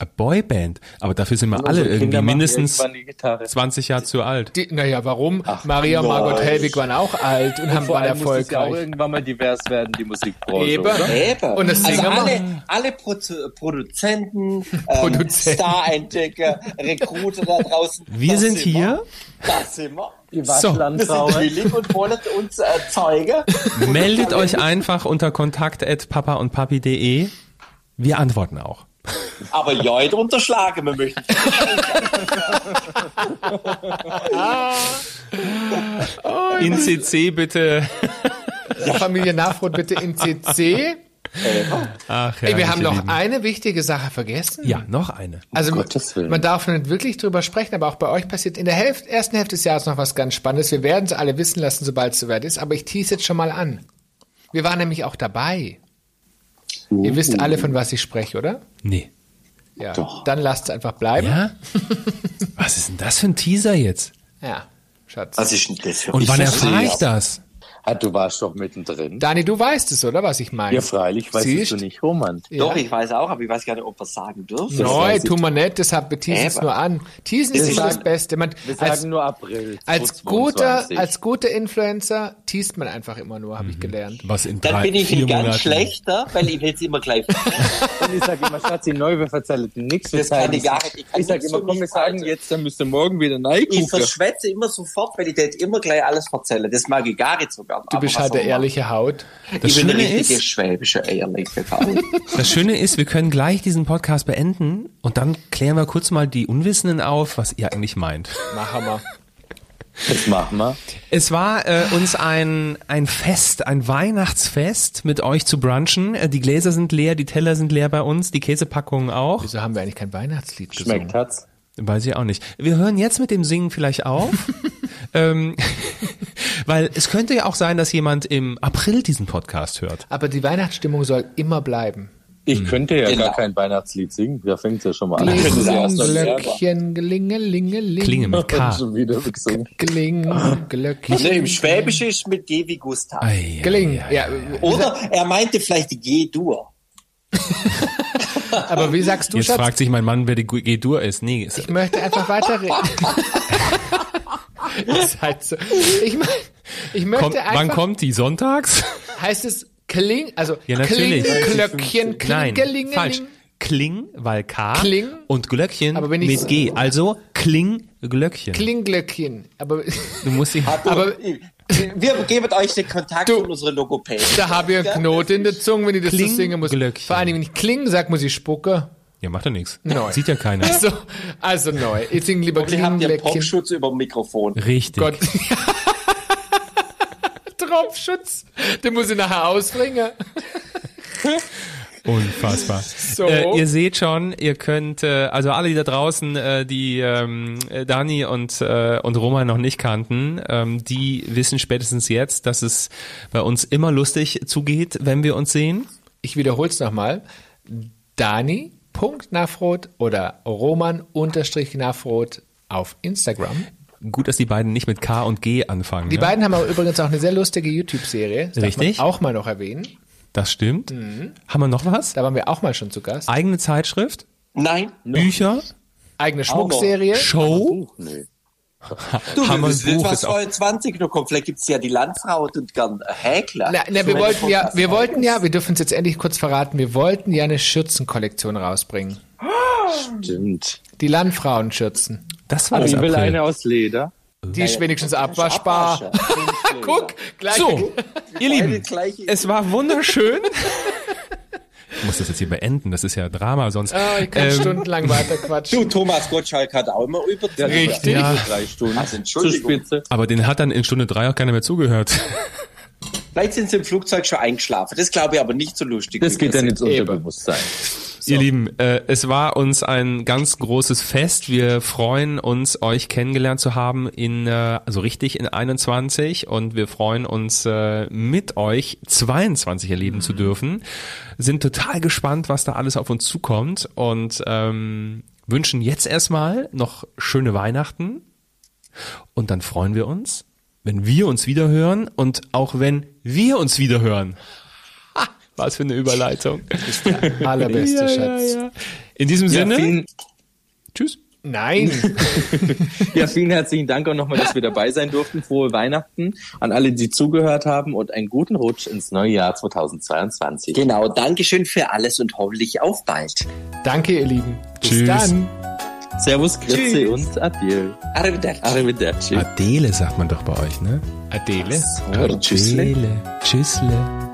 A: A Boyband. Aber dafür sind wir alle irgendwie mindestens
D: irgendwann die Gitarre.
A: 20 Jahre zu alt.
B: Die, naja, warum? Maria und Margot. Helwig waren auch alt und haben
D: Vor
B: waren
D: es ja auch
B: erfolgreich.
D: irgendwann mal divers werden, die Musikbranche,
B: Eben.
C: Eben.
B: Und das
C: also alle, alle Produ Produzenten, ähm. Star-Entdecker, Recruiter da draußen.
A: Wir sind hier.
C: Wir. Da sind wir.
D: Die Waschlandfrauen.
C: willig und wollen uns äh, Zeuge.
A: Meldet euch einfach unter kontakt@papa und papi.de. Wir antworten auch.
C: Aber ja, nicht unterschlagen, wir möchten.
A: In CC bitte.
B: Familie Nachbrot bitte in CC.
A: Ach,
B: Ey, wir haben noch
A: Lieben.
B: eine wichtige Sache vergessen.
A: Ja, noch eine.
B: Also
D: Gottes Willen.
B: man darf nicht wirklich drüber sprechen, aber auch bei euch passiert in der Hälfte, ersten Hälfte des Jahres noch was ganz Spannendes. Wir werden es alle wissen lassen, sobald es soweit ist, aber ich tease jetzt schon mal an. Wir waren nämlich auch dabei. Ihr wisst alle, von was ich spreche, oder?
A: Nee.
B: Ja.
C: Doch.
B: Dann lasst es einfach bleiben.
A: Ja? Was ist denn das für ein Teaser jetzt?
B: Ja, Schatz.
C: Was ist denn das für
A: Und wann erfahre ich
C: das?
D: Ah, du warst doch mittendrin.
B: Dani, du weißt es, oder, was ich meine?
D: Ja, freilich, weißt
B: Siehst?
D: du nicht, Roman.
C: Doch, ich weiß auch, aber ich weiß gar nicht, ob wir es sagen dürfen.
B: Neu, tun wir nicht, deshalb wir teasen es
C: Eben.
B: nur an. Teasen ist nicht das
D: sagen-
B: Beste. Man,
D: Wir sagen
B: als,
D: nur April.
B: als, guter,
D: 2022.
B: als guter Influencer teast man einfach immer nur, habe ich gelernt.
A: Was in
C: Dann
A: drei,
C: bin ich
A: vier
C: ein ganz
A: Monaten?
C: schlechter, weil ich es immer gleich.
D: Und ich sage immer, Schatzi, neu, wir verzeihen nichts.
C: Das kann ich gar nicht. Ich
D: sage immer, komm, wir sagen jetzt, dann müsst ihr morgen wieder neu
C: Ich verschwätze immer sofort, weil ich das immer gleich alles erzähle. Das mag ich gar nicht so gern.
B: Du bist halt der ehrliche Haut.
A: Das
C: ich bin eine
A: Schöne
C: richtige
A: ist-
C: schwäbische ehrliche Frau.
A: Das Schöne ist, wir können gleich diesen Podcast beenden und dann klären wir kurz mal die Unwissenden auf, was ihr eigentlich meint.
B: Machen wir.
D: Das machen wir.
A: Es war äh, uns ein, ein Fest, ein Weihnachtsfest mit euch zu brunchen. Äh, die Gläser sind leer, die Teller sind leer bei uns, die Käsepackungen auch.
B: Wieso haben wir eigentlich kein Weihnachtslied gesungen?
D: Schmeckt hat's.
A: Weiß ich auch nicht. Wir hören jetzt mit dem Singen vielleicht auf. ähm, weil es könnte ja auch sein, dass jemand im April diesen Podcast hört.
B: Aber die Weihnachtsstimmung soll immer bleiben.
D: Ich könnte ja
C: Genau.
D: gar kein Weihnachtslied singen. Da fängt's ja schon mal an.
B: Glöckchen, glingelingeling.
A: Klinge mit K.
D: schon wieder gesungen.
B: Kling,
C: Ne,
B: Glöckchen.
C: Im Schwäbisch ist mit G wie Gustav.
A: Ei,
B: Kling.
A: ei, ei.
B: Ja,
C: Oder er meinte vielleicht die G-Dur.
B: aber wie sagst du,
A: Jetzt
B: Schatz?
A: fragt sich mein Mann, wer die G-Dur ist. Nee, ist,
B: Ich möchte einfach weiterreden. Ihr seid so. Ich, mein, ich möchte
A: kommt,
B: einfach.
A: wann kommt die? Sonntags?
B: Heißt es Kling? Also
A: Ja, natürlich.
B: Kling, Glöckchen,
A: Nein,
B: Klingelingeling.
A: falsch. Kling, weil K
B: Kling.
A: und Glöckchen
B: Aber wenn ich-
A: mit G. Also Kling, Glöckchen.
B: Klingglöckchen. Aber
A: Du musst sie,
B: Aber-
C: wir geben euch den Kontakt
B: Du-
C: von unserer Logopädin.
B: da habe ich einen Knoten in der Zunge, wenn ich das
A: Kling,
B: so singen muss.
A: Glöckchen.
B: Vor allem, wenn ich Kling sag, muss ich spucken.
A: Ja, macht doch nichts.
B: Neu.
A: Sieht ja keiner.
B: Also, also neu. Ich singe lieber
C: Und ihr habt ja. Popschutz über dem Mikrofon.
A: Richtig.
B: Gott. Tropfschutz. Den muss ich nachher ausbringen.
A: Unfassbar. So. Äh, ihr seht schon, ihr könnt, äh, also alle, die da draußen, äh, die ähm, Dani und, äh, und Roman noch nicht kannten, ähm, die wissen spätestens jetzt, dass es bei uns immer lustig zugeht, wenn wir uns sehen.
B: Ich wiederhole es nochmal. Dani Punkt Nafrot oder Roman unterstrich Nafrot auf Instagram.
A: Gut, dass die beiden nicht mit K und G anfangen.
B: Die
A: ne?
B: beiden haben aber übrigens auch eine sehr lustige YouTube-Serie.
A: Richtig.
B: auch mal noch erwähnen.
A: Das stimmt. Mhm. Haben wir noch was?
B: Da waren wir auch mal schon zu Gast.
A: Eigene Zeitschrift?
C: Nein.
A: Bücher?
B: Eigene Schmuckserie?
A: Show?
C: Buch, nee. Du, Hammer das ist was voll 20 noch kommt. Vielleicht gibt's ja die Landfrau und gern Häkler.
B: Na, na, wir wollten ja, wir wollten ja, wir dürfen es jetzt endlich kurz verraten, wir wollten ja eine Schürzenkollektion rausbringen.
C: Stimmt.
B: Die Landfrauenschürzen.
A: Das war das
D: Ich will eine aus Leder.
B: Die ist wenigstens abwaschbar. Guck, gleich.
A: So, ihr Lieben, es war wunderschön. Ich muss das jetzt hier beenden, das ist ja Drama sonst.
B: Oh, ich kann ähm, stundenlang weiter quatschen.
C: Du, Thomas Gottschalk hat auch immer über
B: Richtig. Ja.
C: drei Stunden. Also, Entschuldigung.
A: Aber den hat dann in Stunde drei auch keiner mehr zugehört.
C: Vielleicht sind sie im Flugzeug schon eingeschlafen. Das glaube ich aber nicht so lustig.
D: Das geht dann ins Unterbewusstsein.
A: So. Ihr Lieben, äh, es war uns ein ganz großes Fest. Wir freuen uns, euch kennengelernt zu haben in, äh, also richtig in 21 und wir freuen uns, äh, mit euch 22 erleben mhm. zu dürfen. Sind total gespannt, was da alles auf uns zukommt und ähm, wünschen jetzt erstmal noch schöne Weihnachten und dann freuen wir uns, wenn wir uns wiederhören und auch wenn wir uns wiederhören. Was für eine Überleitung.
B: Das ist der allerbeste ja, Schatz. Ja, ja.
A: In diesem Sinne. Vielen,
B: tschüss. Nein.
D: ja, vielen herzlichen Dank auch nochmal, dass wir dabei sein durften. Frohe Weihnachten an alle, die zugehört haben und einen guten Rutsch ins neue Jahr 2022.
C: Genau, Dankeschön für alles und hoffentlich auf bald.
B: Danke, ihr Lieben.
A: Bis Tschüss. dann.
D: Servus, Grüezi und Adieu.
C: Arrivederci.
D: Arrivederci.
A: Adele sagt man doch bei euch, ne?
B: Adele?
A: So, Adele. Tschüssle. Tschüssle.